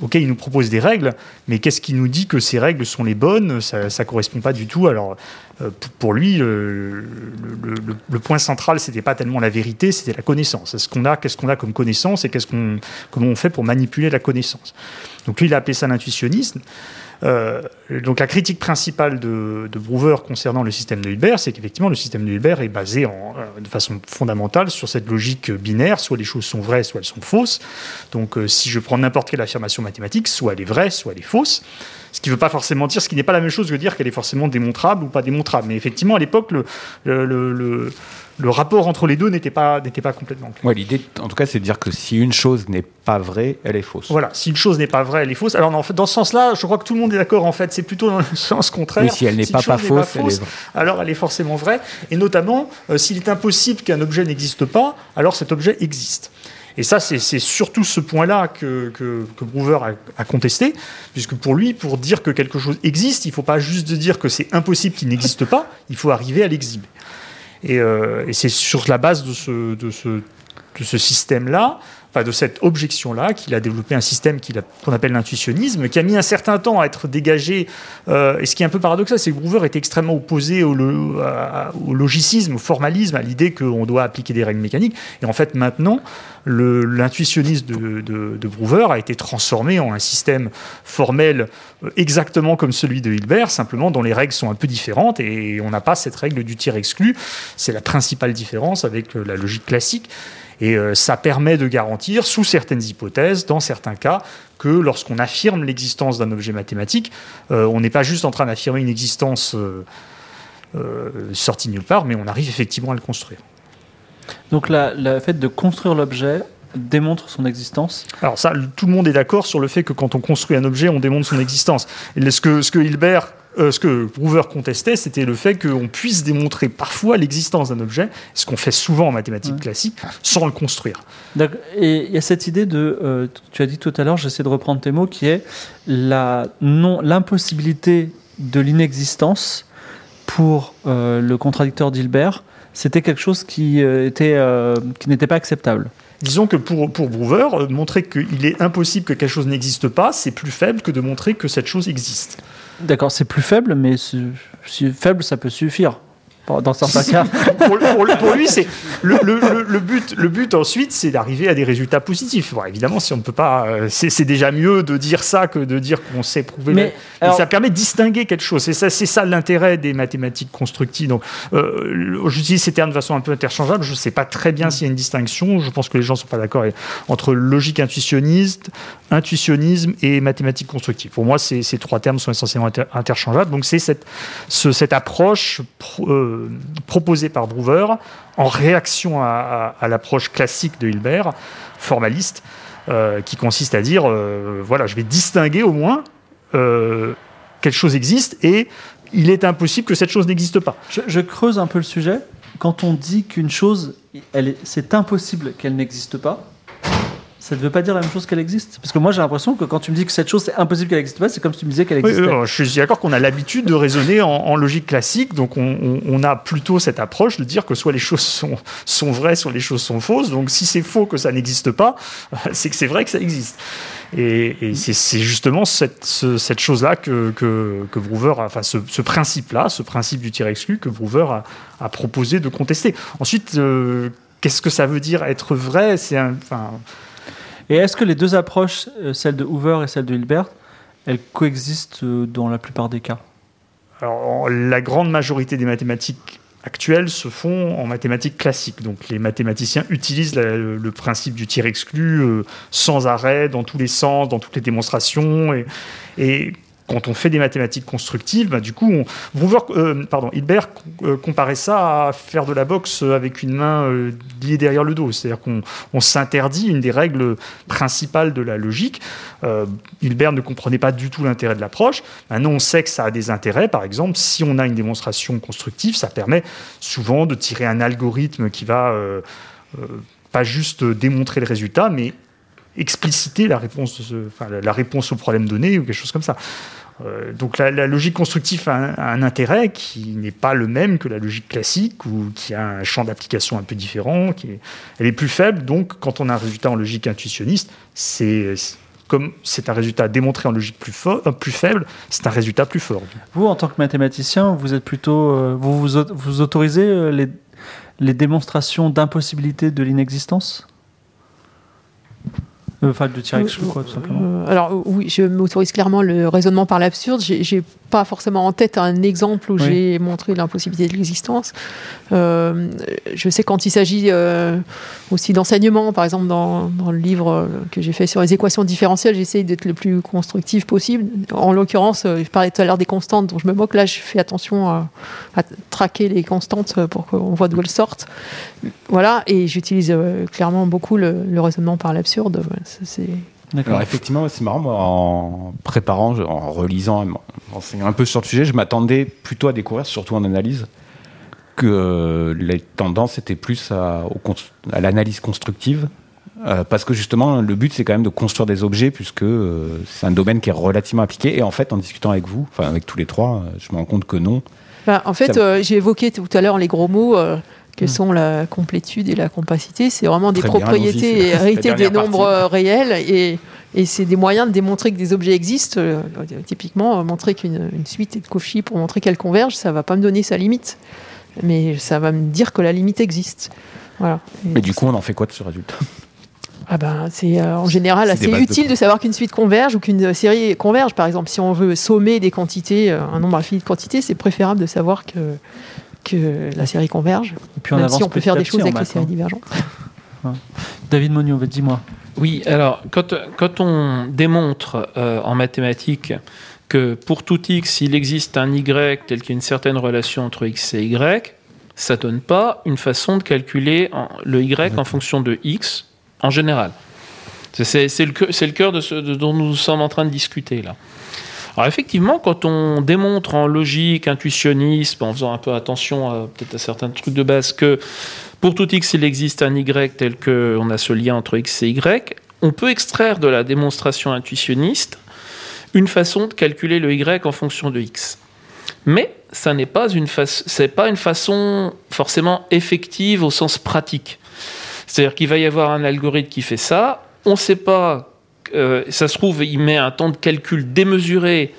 ok, il nous propose des règles, mais qu'est-ce qui nous dit que ces règles sont les bonnes? Ça ne correspond pas du tout. Alors, euh, pour lui, le point central, c'était pas tellement la vérité, c'était la connaissance. Est-ce qu'on a, qu'est-ce qu'on a comme connaissance et qu'est-ce qu'on, comment on fait pour manipuler la connaissance? Donc lui, il a appelé ça l'intuitionnisme. Euh, donc la critique principale de, Brouwer concernant le système de Hilbert, c'est qu'effectivement le système de Hilbert est basé euh, de façon fondamentale sur cette logique binaire, soit les choses sont vraies, soit elles sont fausses. Donc euh, si je prends n'importe quelle affirmation mathématique, soit elle est vraie, soit elle est fausse. Ce qui ne veut pas forcément dire, ce qui n'est pas la même chose que dire qu'elle est forcément démontrable ou pas démontrable. Mais effectivement, à l'époque, le, le, le- le- le rapport entre les deux n'était pas, n'était pas complètement clair. Ouais, l'idée, en tout cas, c'est de dire que si une chose n'est pas vraie, elle est fausse. Voilà, si une chose n'est pas vraie, elle est fausse. Alors en fait, dans ce sens-là, je crois que tout le monde est d'accord. En fait, c'est plutôt dans le sens contraire. Oui, si elle n'est pas, fausse, elle est vraie. alors elle est forcément vraie. Et notamment, euh, s'il est impossible qu'un objet n'existe pas, alors cet objet existe. Et ça, c'est surtout ce point-là que, que, Brouwer a, contesté, puisque pour lui, pour dire que quelque chose existe, il ne faut pas juste dire que c'est impossible qu'il n'existe pas, il faut arriver à l'exhiber. Et, euh, c'est sur la base de ce système-là, de cette objection-là, qu'il a développé un système qu'on appelle l'intuitionnisme, qui a mis un certain temps à être dégagé. Euh, et ce qui est un peu paradoxal, c'est que Groover était extrêmement opposé au, logicisme, au formalisme, à l'idée qu'on doit appliquer des règles mécaniques. Et en fait, maintenant, l'intuitionnisme de, de, de Groover a été transformé en un système formel euh, exactement comme celui de Hilbert, simplement dont les règles sont un peu différentes et on n'a pas cette règle du tiers exclu. C'est la principale différence avec euh, la logique classique. Et euh, ça permet de garantir, sous certaines hypothèses, dans certains cas, que lorsqu'on affirme l'existence d'un objet mathématique, euh, on n'est pas juste en train d'affirmer une existence euh, sortie nulle part, mais on arrive effectivement à le construire. Donc, la- le fait de construire l'objet démontre son existence? Alors ça, tout le monde est d'accord sur le fait que quand on construit un objet, on démontre son existence. Et ce que, ce que Hilbert, euh, ce que Brouwer contestait, c'était le fait qu'on puisse démontrer parfois l'existence d'un objet, ce qu'on fait souvent en mathématiques Ouais. classiques, sans le construire. Et il y a cette idée de, euh, tu as dit tout à l'heure, j'essaie de reprendre tes mots, qui est la non, l'impossibilité de l'inexistence pour euh, le contradicteur d'Hilbert. C'était quelque chose qui était, qui n'était pas acceptable. Disons que pour, pour Brouwer, montrer qu'il est impossible que quelque chose n'existe pas, c'est plus faible que de montrer que cette chose existe. D'accord, c'est plus faible, mais si faible, ça peut suffire. Dans certains cas. pour, pour lui- pour lui, c'est le, le- le- le but. Le but ensuite, c'est d'arriver à des résultats positifs. Bon, évidemment, si on ne peut pas, euh, c'est déjà mieux de dire ça que de dire qu'on sait prouver. Mais, alors- ça permet de distinguer quelque chose. C'est ça, c'est ça l'intérêt des mathématiques constructives. Donc, euh, j'utilise ces termes de façon un peu interchangeable. Je ne sais pas très bien s'il y a une distinction. Je pense que les gens ne sont pas d'accord entre logique intuitionniste, intuitionnisme et mathématiques constructives. Pour moi, ces, ces trois termes sont essentiellement inter- interchangeables. Donc, c'est cette, ce- cette approche pro- euh, proposée par Brouwer en réaction à, l'approche classique de Hilbert, formaliste, euh, qui consiste à dire euh, voilà, je vais distinguer au moins euh, quelque chose existe et il est impossible que cette chose n'existe pas. Je, je creuse un peu le sujet. Quand on dit qu'une chose, c'est impossible qu'elle n'existe pas, ça ne veut pas dire la même chose qu'elle existe. Parce que moi, j'ai l'impression que quand tu me dis que cette chose, c'est impossible qu'elle n'existe pas, c'est comme si tu me disais qu'elle Oui, existait. euh, je suis d'accord qu'on a l'habitude de raisonner en, en logique classique, donc on, on- on a plutôt cette approche de dire que soit les choses sont, sont vraies, soit les choses sont fausses. Donc si c'est faux que ça n'existe pas, c'est que c'est vrai que ça existe. Et, et c'est justement cette, ce- cette chose-là que, que, que Brouwer, enfin ce, principe-là, ce principe du tir exclu que Brouwer a, a proposé de contester. Ensuite, euh, qu'est-ce que ça veut dire être vrai? C'est enfin, Et est-ce que les deux approches, euh, celle de Hoover et celle de Hilbert, elles coexistent euh, dans la plupart des cas? Alors, la grande majorité des mathématiques actuelles se font en mathématiques classiques. Donc, les mathématiciens utilisent le, principe du tir exclu euh, sans arrêt, dans tous les sens, dans toutes les démonstrations. Et quand on fait des mathématiques constructives, bah, du coup, euh, Hilbert euh, comparait ça à faire de la boxe avec une main euh, liée derrière le dos. C'est-à-dire qu'on on s'interdit une des règles principales de la logique. Hilbert ne comprenait pas du tout l'intérêt de l'approche. Maintenant, on sait que ça a des intérêts. Par exemple, si on a une démonstration constructive, ça permet souvent de tirer un algorithme qui va pas juste démontrer le résultat, mais expliciter la réponse au problème donné ou quelque chose comme ça. Euh, donc la, logique constructive a un, intérêt qui n'est pas le même que la logique classique ou qui a un champ d'application un peu différent. Qui est, elle est plus faible. Donc quand on a un résultat en logique intuitionniste, c'est comme c'est un résultat démontré en logique plus, euh, plus faible, c'est un résultat plus fort. Vous, en tant que mathématicien, vous êtes plutôt, euh, vous, vous vous autorisez les, les démonstrations d'impossibilité de l'inexistence? Enfin, de tir exclu, quoi, tout simplement. Euh, alors euh, oui, je m'autorise clairement le raisonnement par l'absurde. J'ai pas forcément en tête un exemple où Oui. j'ai montré l'impossibilité de l'existence. Euh, je sais quand il s'agit euh, aussi d'enseignement, par exemple dans, dans le livre euh, que j'ai fait sur les équations différentielles, j'essaye d'être le plus constructif possible. En l'occurrence, euh, je parlais tout à l'heure des constantes dont je me moque. Là, je fais attention à, à traquer les constantes euh, pour qu'on voit d'où elles sortent. Voilà, et j'utilise euh, clairement beaucoup le, le raisonnement par l'absurde. Voilà, c'est D'accord. Alors effectivement, c'est marrant, moi, en préparant, en relisant, en enseignant un peu sur le sujet, je m'attendais plutôt à découvrir, surtout en analyse, que les tendances étaient plus à, l'analyse constructive. euh, parce que justement, le but, c'est quand même de construire des objets, puisque euh, c'est un domaine qui est relativement appliqué. Et en fait, en discutant avec vous, enfin avec tous les trois, euh, je me rends compte que non. Bah, en fait, Ça- euh, j'ai évoqué tout à l'heure les gros mots euh, que Mm. sont la complétude et la compacité. C'est vraiment des Très bien, propriétés la héritées des nombres partie. réels et, et c'est des moyens de démontrer que des objets existent. Euh, typiquement, euh, montrer qu'une une suite est de Cauchy pour montrer qu'elle converge, ça va pas me donner sa limite, mais ça va me dire que la limite existe. Voilà. Et Mais du coup, on en fait quoi de ce résultat? Ah ben, c'est euh, en général C'est assez bases de utile de, savoir qu'une suite converge ou qu'une série converge. Par exemple, si on veut sommer des quantités, un nombre infini de quantités, c'est préférable de savoir que, que la série converge, Et puis on même avance si on peut faire des choses avec les séries divergentes. David Monio, dis-moi. Oui, alors quand, quand on démontre euh, en mathématiques que pour tout x, il existe un y tel qu'il y a une certaine relation entre x et y, ça donne pas une façon de calculer en- le y en fonction de x en général. C'est- le, cœur- c'est le cœur de ce de- dont nous sommes en train de discuter là. Effectivement, quand on démontre en logique, intuitionnisme, en faisant un peu attention à, peut-être à certains trucs de base, que pour tout x, il existe un y tel qu'on a ce lien entre x et y, on peut extraire de la démonstration intuitionniste une façon de calculer le y en fonction de x. Mais ça n'est pas une pas une façon forcément effective au sens pratique. C'est-à-dire qu'il va y avoir un algorithme qui fait ça. On ne sait pas. Euh, ça se trouve, il met un temps de calcul démesuré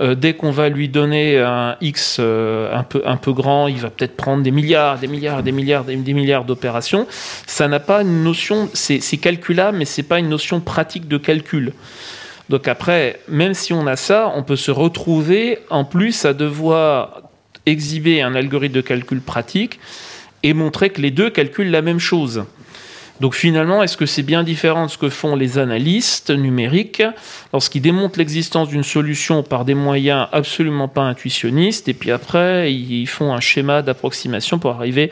euh, dès qu'on va lui donner un X euh, un, peu, grand, il va peut-être prendre des milliards, des milliards, des milliards, des, milliards d'opérations. Ça n'a pas une notion, c'est calculable, mais c'est pas une notion pratique de calcul. Donc après, même si on a ça, on peut se retrouver en plus à devoir exhiber un algorithme de calcul pratique et montrer que les deux calculent la même chose. Donc finalement, est-ce que c'est bien différent de ce que font les analystes numériques lorsqu'ils démontrent l'existence d'une solution par des moyens absolument pas intuitionnistes et puis après ils font un schéma d'approximation pour arriver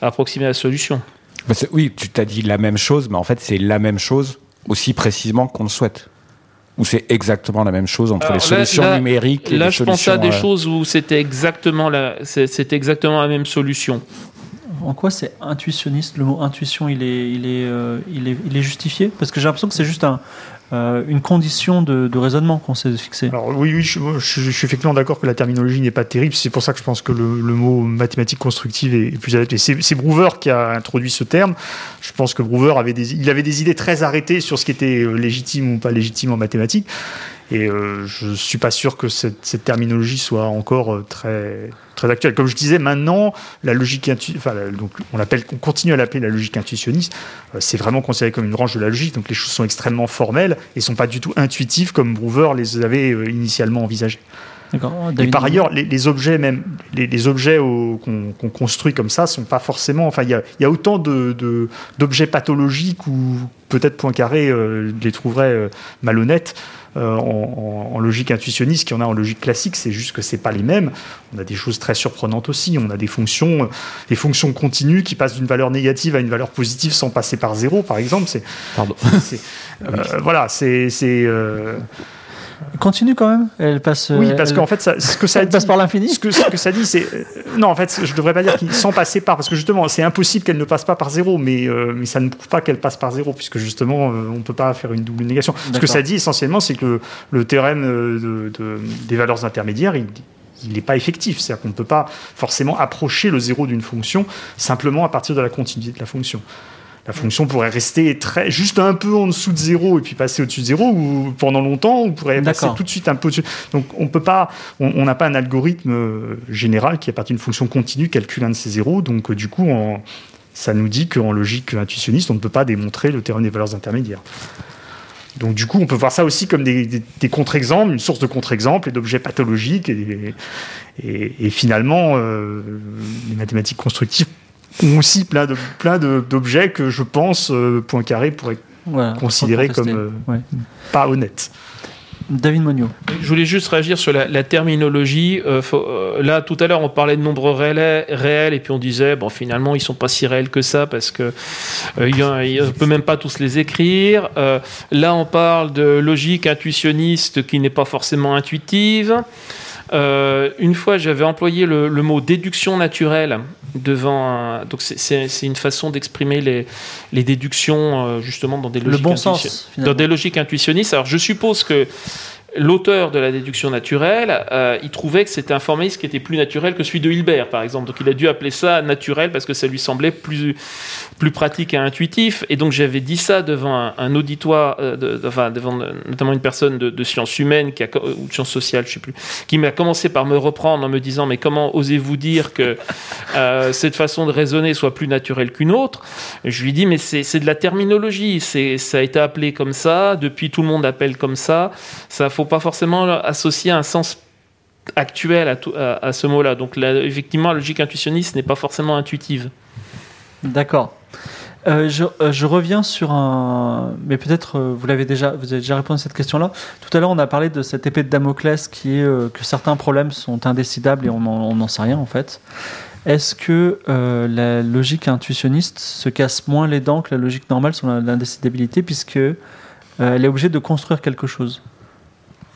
à approximer la solution? Bah, oui, tu t'as dit la même chose, mais en fait, c'est la même chose aussi précisément qu'on le souhaite. Ou c'est exactement la même chose entre Alors les là- solutions là- numériques et Là, les je pensais à solutions, des euh, choses où c'était exactement la, c'est- c'était exactement la même solution. En quoi c'est intuitionniste Le mot intuition, il est, euh, il est, il est justifié? Parce que j'ai l'impression que c'est juste euh, une condition de, raisonnement qu'on s'est fixé. Alors oui, oui je, je- suis effectivement d'accord que la terminologie n'est pas terrible. C'est pour ça que je pense que le, mot mathématique constructive est, plus adapté. C'est c'est Brouwer qui a introduit ce terme. Je pense que Brouwer avait des, il avait des idées très arrêtées sur ce qui était euh, légitime ou pas légitime en mathématiques. Et euh, je suis pas sûr que cette, cette terminologie soit encore euh, très très actuelle. Comme je disais, maintenant la logique intu- enfin la- donc on l'appelle, on continue à l'appeler la logique intuitionniste. Euh, c'est vraiment considéré comme une branche de la logique. Donc les choses sont extrêmement formelles et sont pas du tout intuitives comme Brouwer les avait euh, initialement envisagées. D'accord. Et par ailleurs, les, les objets même, les, les objets qu'on qu'on construit comme ça sont pas forcément. Enfin, il y a, y a autant de- de- d'objets pathologiques ou peut-être Poincaré euh, les trouverait euh, malhonnêtes. Euh, en, en- en logique intuitionniste qu'il y en a en logique classique, c'est juste que c'est pas les mêmes. On a des choses très surprenantes aussi. On a des fonctions, euh, des fonctions continues qui passent d'une valeur négative à une valeur positive sans passer par zéro, par exemple. C'est, Pardon. c'est- euh, voilà, c'est, c'est, Continue quand même Elle passe. oui, euh, parce elle- qu'en fait, ça, ce que ça elle passe dit- par l'infini ce que, ce que ça dit, c'est. euh, non, en fait, je devrais pas dire qu'il sans passer par, parce que justement, c'est impossible qu'elle ne passe pas par zéro, mais, euh, mais ça ne prouve pas qu'elle passe par zéro, puisque justement, euh, on ne peut pas faire une double négation. Ce que ça dit essentiellement, c'est que le, le théorème de- de- des valeurs intermédiaires, il il n'est pas effectif. C'est-à-dire qu'on ne peut pas forcément approcher le zéro d'une fonction simplement à partir de la continuité de la fonction. La fonction pourrait rester très, juste un peu en dessous de zéro et puis passer au-dessus de zéro, ou pendant longtemps, on pourrait passer tout de suite un peu au-dessus. Donc on peut pas, on n'a pas un algorithme euh, général qui, à partir d'une fonction continue, calcule un de ces zéros. Donc euh, du coup, en- ça nous dit qu'en logique intuitionniste, on ne peut pas démontrer le théorème des valeurs intermédiaires. Donc du coup, on peut voir ça aussi comme des, des- des contre-exemples, une source de contre-exemples et d'objets pathologiques. Et, et- et finalement, euh, les mathématiques constructives ont aussi plein de plein de- d'objets que je pense euh, Poincaré pourrait Voilà, considérer comme, euh, Ouais. pas honnête. David Monio. Je voulais juste réagir sur la, la terminologie. Euh, faut- euh, là, tout à l'heure, on parlait de nombres réels, réels, et puis on disait, bon, finalement, ils sont pas si réels que ça parce que euh, on peut même pas tous les écrire. Euh, là, on parle de logique intuitionniste qui n'est pas forcément intuitive. Euh, une fois, j'avais employé le, le mot déduction naturelle devant. un- donc, c'est- une façon d'exprimer les, les déductions euh, justement dans des Le logiques bon sens, dans des logiques intuitionnistes. Alors, je suppose que l'auteur de la déduction naturelle, euh, il trouvait que c'était un formalisme qui était plus naturel que celui de Hilbert, par exemple. Donc, il a dû appeler ça naturel parce que ça lui semblait plus, plus pratique et intuitif. Et donc, j'avais dit ça devant un, auditoire, euh, enfin, devant notamment une personne de, sciences humaines qui ou de sciences sociales, je sais plus, qui m'a commencé par me reprendre en me disant Mais comment osez-vous dire que euh, cette façon de raisonner soit plus naturelle qu'une autre? Je lui dis Mais c'est de la terminologie. Ça a été appelé comme ça. Depuis, tout le monde appelle comme ça. Ça faut pas forcément associer un sens actuel à, à- à ce mot-là. Donc, effectivement, la logique intuitionniste n'est pas forcément intuitive. D'accord. Euh, je, euh, je reviens sur un. Mais peut-être euh, vous l'avez déjà, vous avez déjà répondu à cette question-là. Tout à l'heure, on a parlé de cette épée de Damoclès qui est que certains problèmes sont indécidables et on n'en sait rien en fait. Est-ce que la logique intuitionniste se casse moins les dents que la logique normale sur l'indécidabilité puisque elle est obligée de construire quelque chose?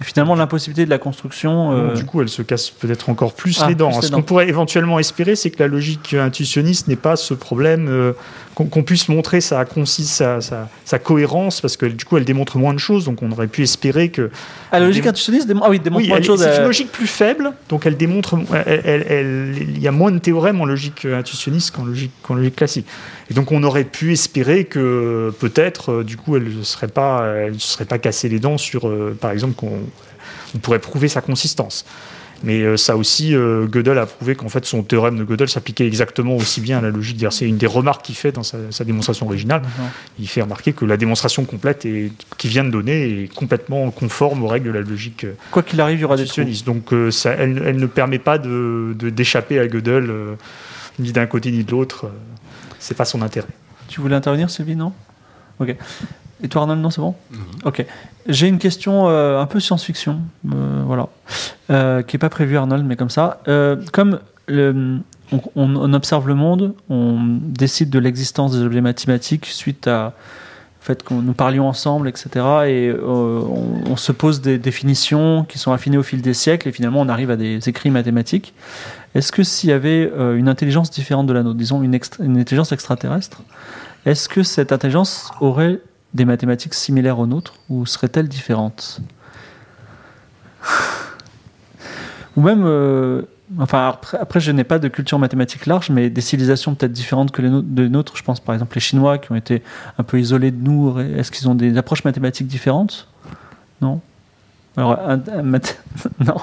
Et finalement, l'impossibilité de la construction. euh, Du coup, elle se casse peut-être encore plus Ah, les dents. plus les Ce qu'on pourrait éventuellement espérer, c'est que la logique intuitionniste n'ait pas ce problème, euh, qu'on puisse montrer sa, concis, sa, sa, sa cohérence, parce que du coup, elle démontre moins de choses, donc on aurait pu espérer que... Ah, la logique intuitionniste démontre, ah oui, démontre Oui, moins elle- de choses. c'est euh, une logique plus faible, donc elle démontre... il y a moins de théorèmes en logique intuitionniste qu'en logique, classique. Et donc on aurait pu espérer que peut-être, euh, du coup, elle ne serait pas, elle serait pas cassée les dents sur, euh, par exemple, qu'on on pourrait prouver sa consistance. Mais euh, ça aussi, euh, Gödel a prouvé qu'en fait son théorème de Gödel s'appliquait exactement aussi bien à la logique. C'est une des remarques qu'il fait dans sa, sa démonstration originale. Il fait remarquer que la démonstration complète qu'il vient de donner est complètement conforme aux règles de la logique euh, Quoi qu'il arrive, il y aura des trous. Donc ça, elle, elle ne permet pas de de- d'échapper à Gödel euh, ni d'un côté ni de l'autre. C'est pas son intérêt. Tu voulais intervenir, Sylvie, non? Ok. Et toi, Arnold, non, c'est bon Ok. J'ai une question euh, un peu science-fiction, euh, voilà, euh, qui n'est pas prévue, Arnold, mais comme ça. Comme le- on, observe le monde, on décide de l'existence des objets mathématiques suite à au fait que nous parlions ensemble, etc. Et on, on se pose des définitions qui sont affinées au fil des siècles, et finalement, on arrive à des écrits mathématiques. Est-ce que s'il y avait une intelligence différente de la nôtre, disons une intelligence extraterrestre, est-ce que cette intelligence aurait des mathématiques similaires aux nôtres ou serait-elle différente Ou même, euh, enfin après, je n'ai pas de culture mathématique large, mais des civilisations peut-être différentes que les nôtres. Je pense par exemple les Chinois qui ont été un peu isolés de nous. Est-ce qu'ils ont des approches mathématiques différentes? Non? Alors, non.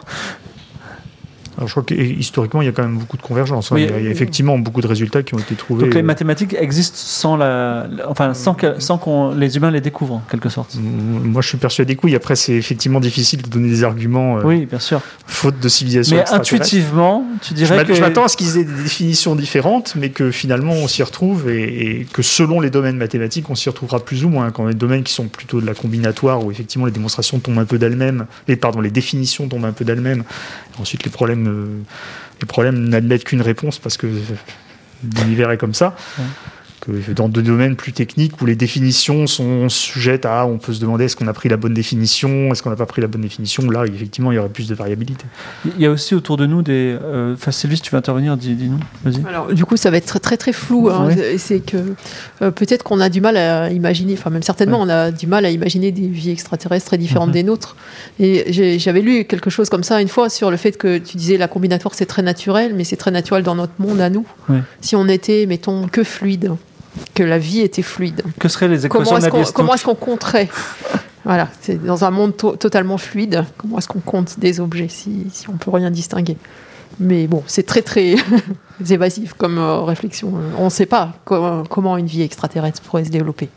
Alors, je crois que et, historiquement, il y a quand même beaucoup de convergence. hein. Oui. il, y a, il y a effectivement beaucoup de résultats qui ont été trouvés. Donc les euh, mathématiques existent sans la, enfin sans que, sans qu'on les humains les découvrent en quelque sorte. Moi, je suis persuadé que oui. Après, c'est effectivement difficile de donner des arguments euh, Oui, bien sûr. faute de civilisation. Mais intuitivement, tu Je dirais m'a- que je m'attends à ce qu'ils aient des définitions différentes, mais que finalement on s'y retrouve et, et que selon les domaines mathématiques, on s'y retrouvera plus ou moins. Quand les domaines qui sont plutôt de la combinatoire, où effectivement les démonstrations tombent un peu d'elles-mêmes, pardon, les définitions tombent un peu d'elles-mêmes. Ensuite, les problèmes, problèmes n'admettent qu'une réponse parce que l'univers est comme ça. Que dans des domaines plus techniques où les définitions sont sujettes à, on peut se demander est-ce qu'on a pris la bonne définition, est-ce qu'on n'a pas pris la bonne définition. Là, effectivement, il y aurait plus de variabilité. il y a aussi autour de nous des. Euh, enfin, Sylvie, si tu veux intervenir, dis- dis-nous. Vas-y. Alors, du coup, ça va être très très, très flou. hein. Ouais. C'est- que euh, peut-être qu'on a du mal à imaginer, enfin même certainement, on a du mal à imaginer des vies extraterrestres très différentes Mhm. des nôtres. Et j'avais lu quelque chose comme ça une fois sur le fait que tu disais la combinatoire c'est très naturel, mais c'est très naturel dans notre monde à nous. Ouais. Si on était, mettons, que fluide, que la vie était fluide. Que seraient les équations Comment est-ce qu'on comment est-ce qu'on compterait Voilà, c'est dans un monde to- totalement fluide. Comment est-ce qu'on compte des objets si, si on peut rien distinguer? Mais bon, c'est très très évasif comme euh, réflexion. On ne sait pas co- comment une vie extraterrestre pourrait se développer.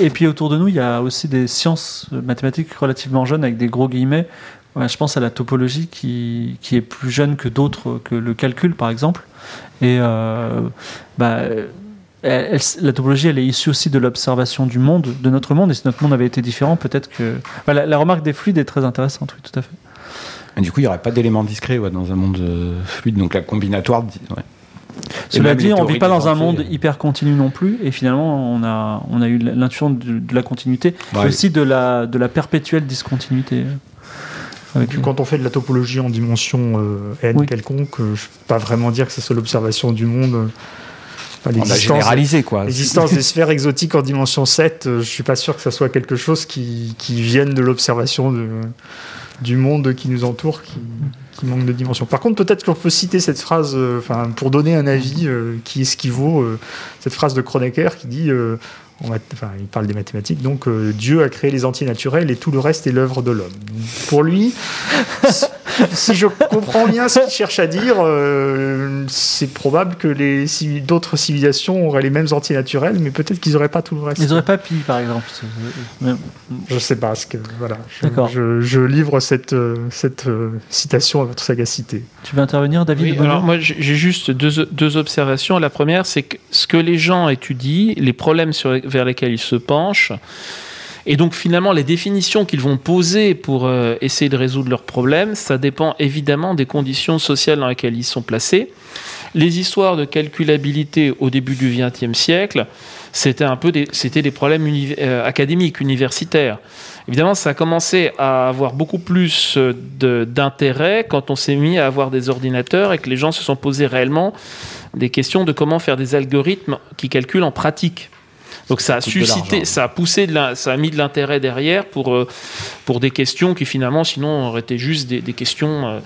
Et puis autour de nous, il y a aussi des sciences mathématiques relativement jeunes, avec des gros guillemets. Ouais, je pense à la topologie qui, qui est plus jeune que d'autres, que le calcul par exemple. Et euh, bah, elle- elle- la topologie, elle est issue aussi de l'observation du monde, de notre monde. Et si notre monde avait été différent, peut-être que. La, la remarque des fluides est très intéressante, oui, tout à fait. Et du coup, il n'y aurait pas d'éléments discrets ouais, dans un monde euh, fluide, donc la combinatoire. ouais. Cela dit, on théories vit pas dans un monde euh. hyper continu non plus. Et finalement, on a, on a eu l'intuition de, de la continuité, Ouais. et aussi de la, de la perpétuelle discontinuité. euh, avec quand on fait de la topologie en dimension euh, n Oui. quelconque, euh, je peux pas vraiment dire que ce soit l'observation du monde. Enfin, On a généralisé, quoi. L'existence des sphères exotiques en dimension 7, euh, je suis pas sûr que ça soit quelque chose qui, qui vienne de l'observation du monde qui nous entoure, qui, qui manque de dimension. Par contre, peut-être qu'on peut citer cette phrase, euh, enfin, pour donner un avis euh, qui est ce qui vaut, euh, cette phrase de Kronecker qui dit, euh, enfin, il parle des mathématiques, donc euh, Dieu a créé les entiers naturels et tout le reste est l'œuvre de l'homme. Pour lui, si- je comprends bien ce qu'il cherche à dire, euh, c'est probable que les civi- d'autres civilisations auraient les mêmes entiers naturels, mais peut-être qu'ils n'auraient pas tout le reste. Ils auraient pas pi, par exemple. Je sais pas ce que voilà. Je, D'accord. je, je livre cette euh, cette euh, citation à votre sagacité. Tu veux intervenir, David Oui, alors moi j'ai j'ai juste deux, deux observations. La première, c'est que ce que les gens étudient, les problèmes sur, vers lesquels ils se penchent, et donc finalement les définitions qu'ils vont poser pour euh, essayer de résoudre leurs problèmes, ça dépend évidemment des conditions sociales dans lesquelles ils sont placés. Les histoires de calculabilité au début du XXe siècle, c'était un peu des, problèmes euh, académiques, universitaires. Évidemment, ça a commencé à avoir beaucoup plus euh, d'intérêt quand on s'est mis à avoir des ordinateurs et que les gens se sont posés réellement des questions de comment faire des algorithmes qui calculent en pratique. Donc ça a suscité, ça a poussé, de la- ça a mis de l'intérêt derrière pour, euh, pour des questions qui finalement sinon auraient été juste des, des questions euh,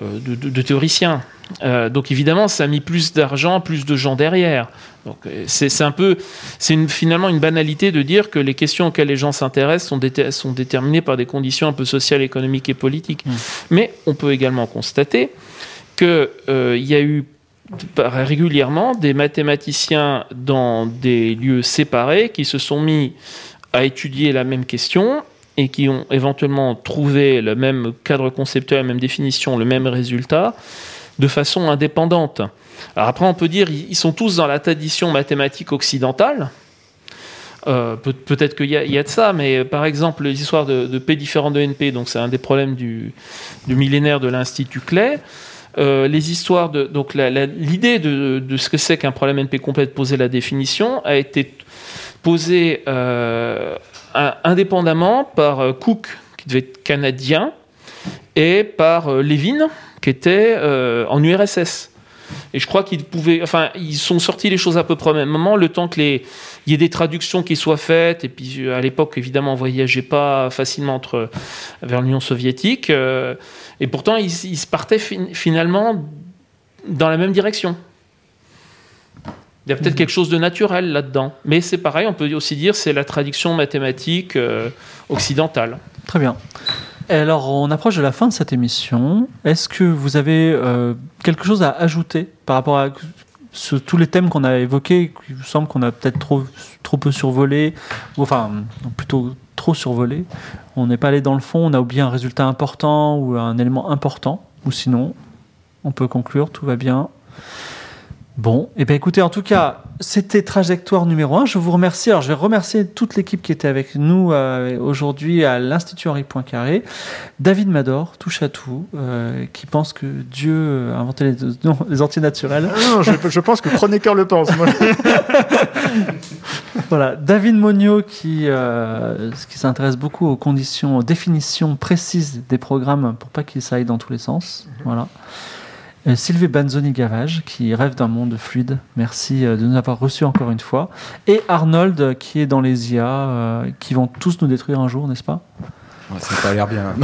euh, de, de- de théoriciens. Euh, donc évidemment, ça a mis plus d'argent, plus de gens derrière. Donc c'est un peu, c'est une- finalement une banalité de dire que les questions auxquelles les gens s'intéressent sont, déter- sont déterminées par des conditions un peu sociales, économiques et politiques. Mais on peut également constater qu'il y a eu régulièrement des mathématiciens dans des lieux séparés qui se sont mis à étudier la même question et qui ont éventuellement trouvé le même cadre conceptuel, la même définition, le même résultat de façon indépendante. Alors après, on peut dire ils sont tous dans la tradition mathématique occidentale. Euh, peut- Peut-être qu'il y, a- de ça, mais euh, par exemple, les histoires de, de P différent de NP, donc c'est un des problèmes du, du millénaire de l'Institut Clay. Euh, les histoires de. Donc l'idée de, ce que c'est qu'un problème NP complet, de poser la définition, a été posée euh, indépendamment par euh, Cook, qui devait être canadien, et par Levin, qui était en URSS. Et je crois qu'ils pouvaient, enfin, ils sont sortis les choses à peu près au même moment, le temps que les, il y ait des traductions qui soient faites. Et puis euh, à l'époque, évidemment, on voyageait pas facilement entre vers l'Union soviétique. euh, et pourtant, ils, ils se partaient fin- finalement dans la même direction. Il y a peut-être quelque chose de naturel là-dedans. Mais c'est pareil, on peut aussi dire c'est la traduction mathématique euh, occidentale. Très bien. Alors, on approche de la fin de cette émission. Est-ce que vous avez euh, quelque chose à ajouter par rapport à tous les thèmes qu'on a évoqués Il me semble qu'on a peut-être trop, trop peu survolé, ou enfin, plutôt trop survolé. On n'est pas allé dans le fond, on a oublié un résultat important ou un élément important. Ou sinon, on peut conclure, tout va bien. Bon, et bien écoutez, en tout cas, c'était trajectoire numéro 1. Je vous remercie. Alors, je vais remercier toute l'équipe qui était avec nous euh, aujourd'hui à l'Institut Henri Poincaré. David Mador, touche à tout, euh, qui pense que Dieu a inventé les, non, les entiers naturels. Ah non, je, je pense que Kronecker le pense. moi. Voilà, David Monio qui, euh, qui s'intéresse beaucoup aux conditions, aux définitions précises des programmes pour pas qu'ils aillent dans tous les sens. Voilà. Euh, Sylvie Banzoni-Gavage qui rêve d'un monde fluide. Merci euh, de nous avoir reçus encore une fois. Et Arnold euh, qui est dans les IA, qui vont tous nous détruire un jour, n'est-ce pas? Ça n'a pas l'air bien.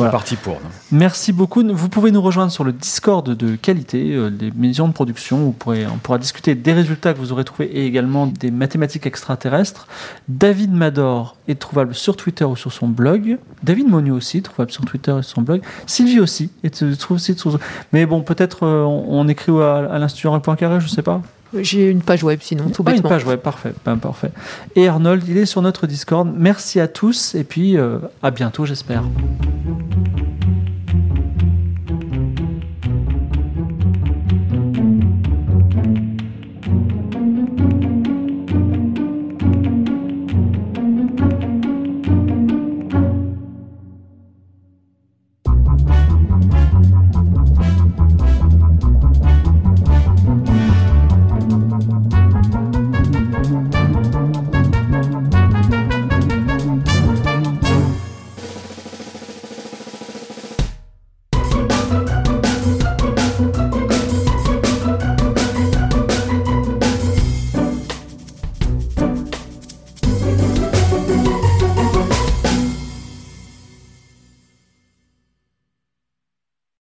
Voilà. Parti pour. non. Merci beaucoup. Vous pouvez nous rejoindre sur le Discord de qualité, euh, des maisons de production. Vous pourrez, on pourra discuter des résultats que vous aurez trouvés et également des mathématiques extraterrestres. David Mador est trouvable sur Twitter ou sur son blog. David Monio aussi, trouvable sur Twitter et sur son blog. Sylvie aussi, est trouve aussi sur Mais bon, peut-être euh, on, on écrit à, à l'Institut Poincaré, je sais pas. J'ai une page web sinon, tout ah. Une page web, parfait, ben, parfait. Et Arnold, il est sur notre Discord. Merci à tous et puis euh, à bientôt j'espère.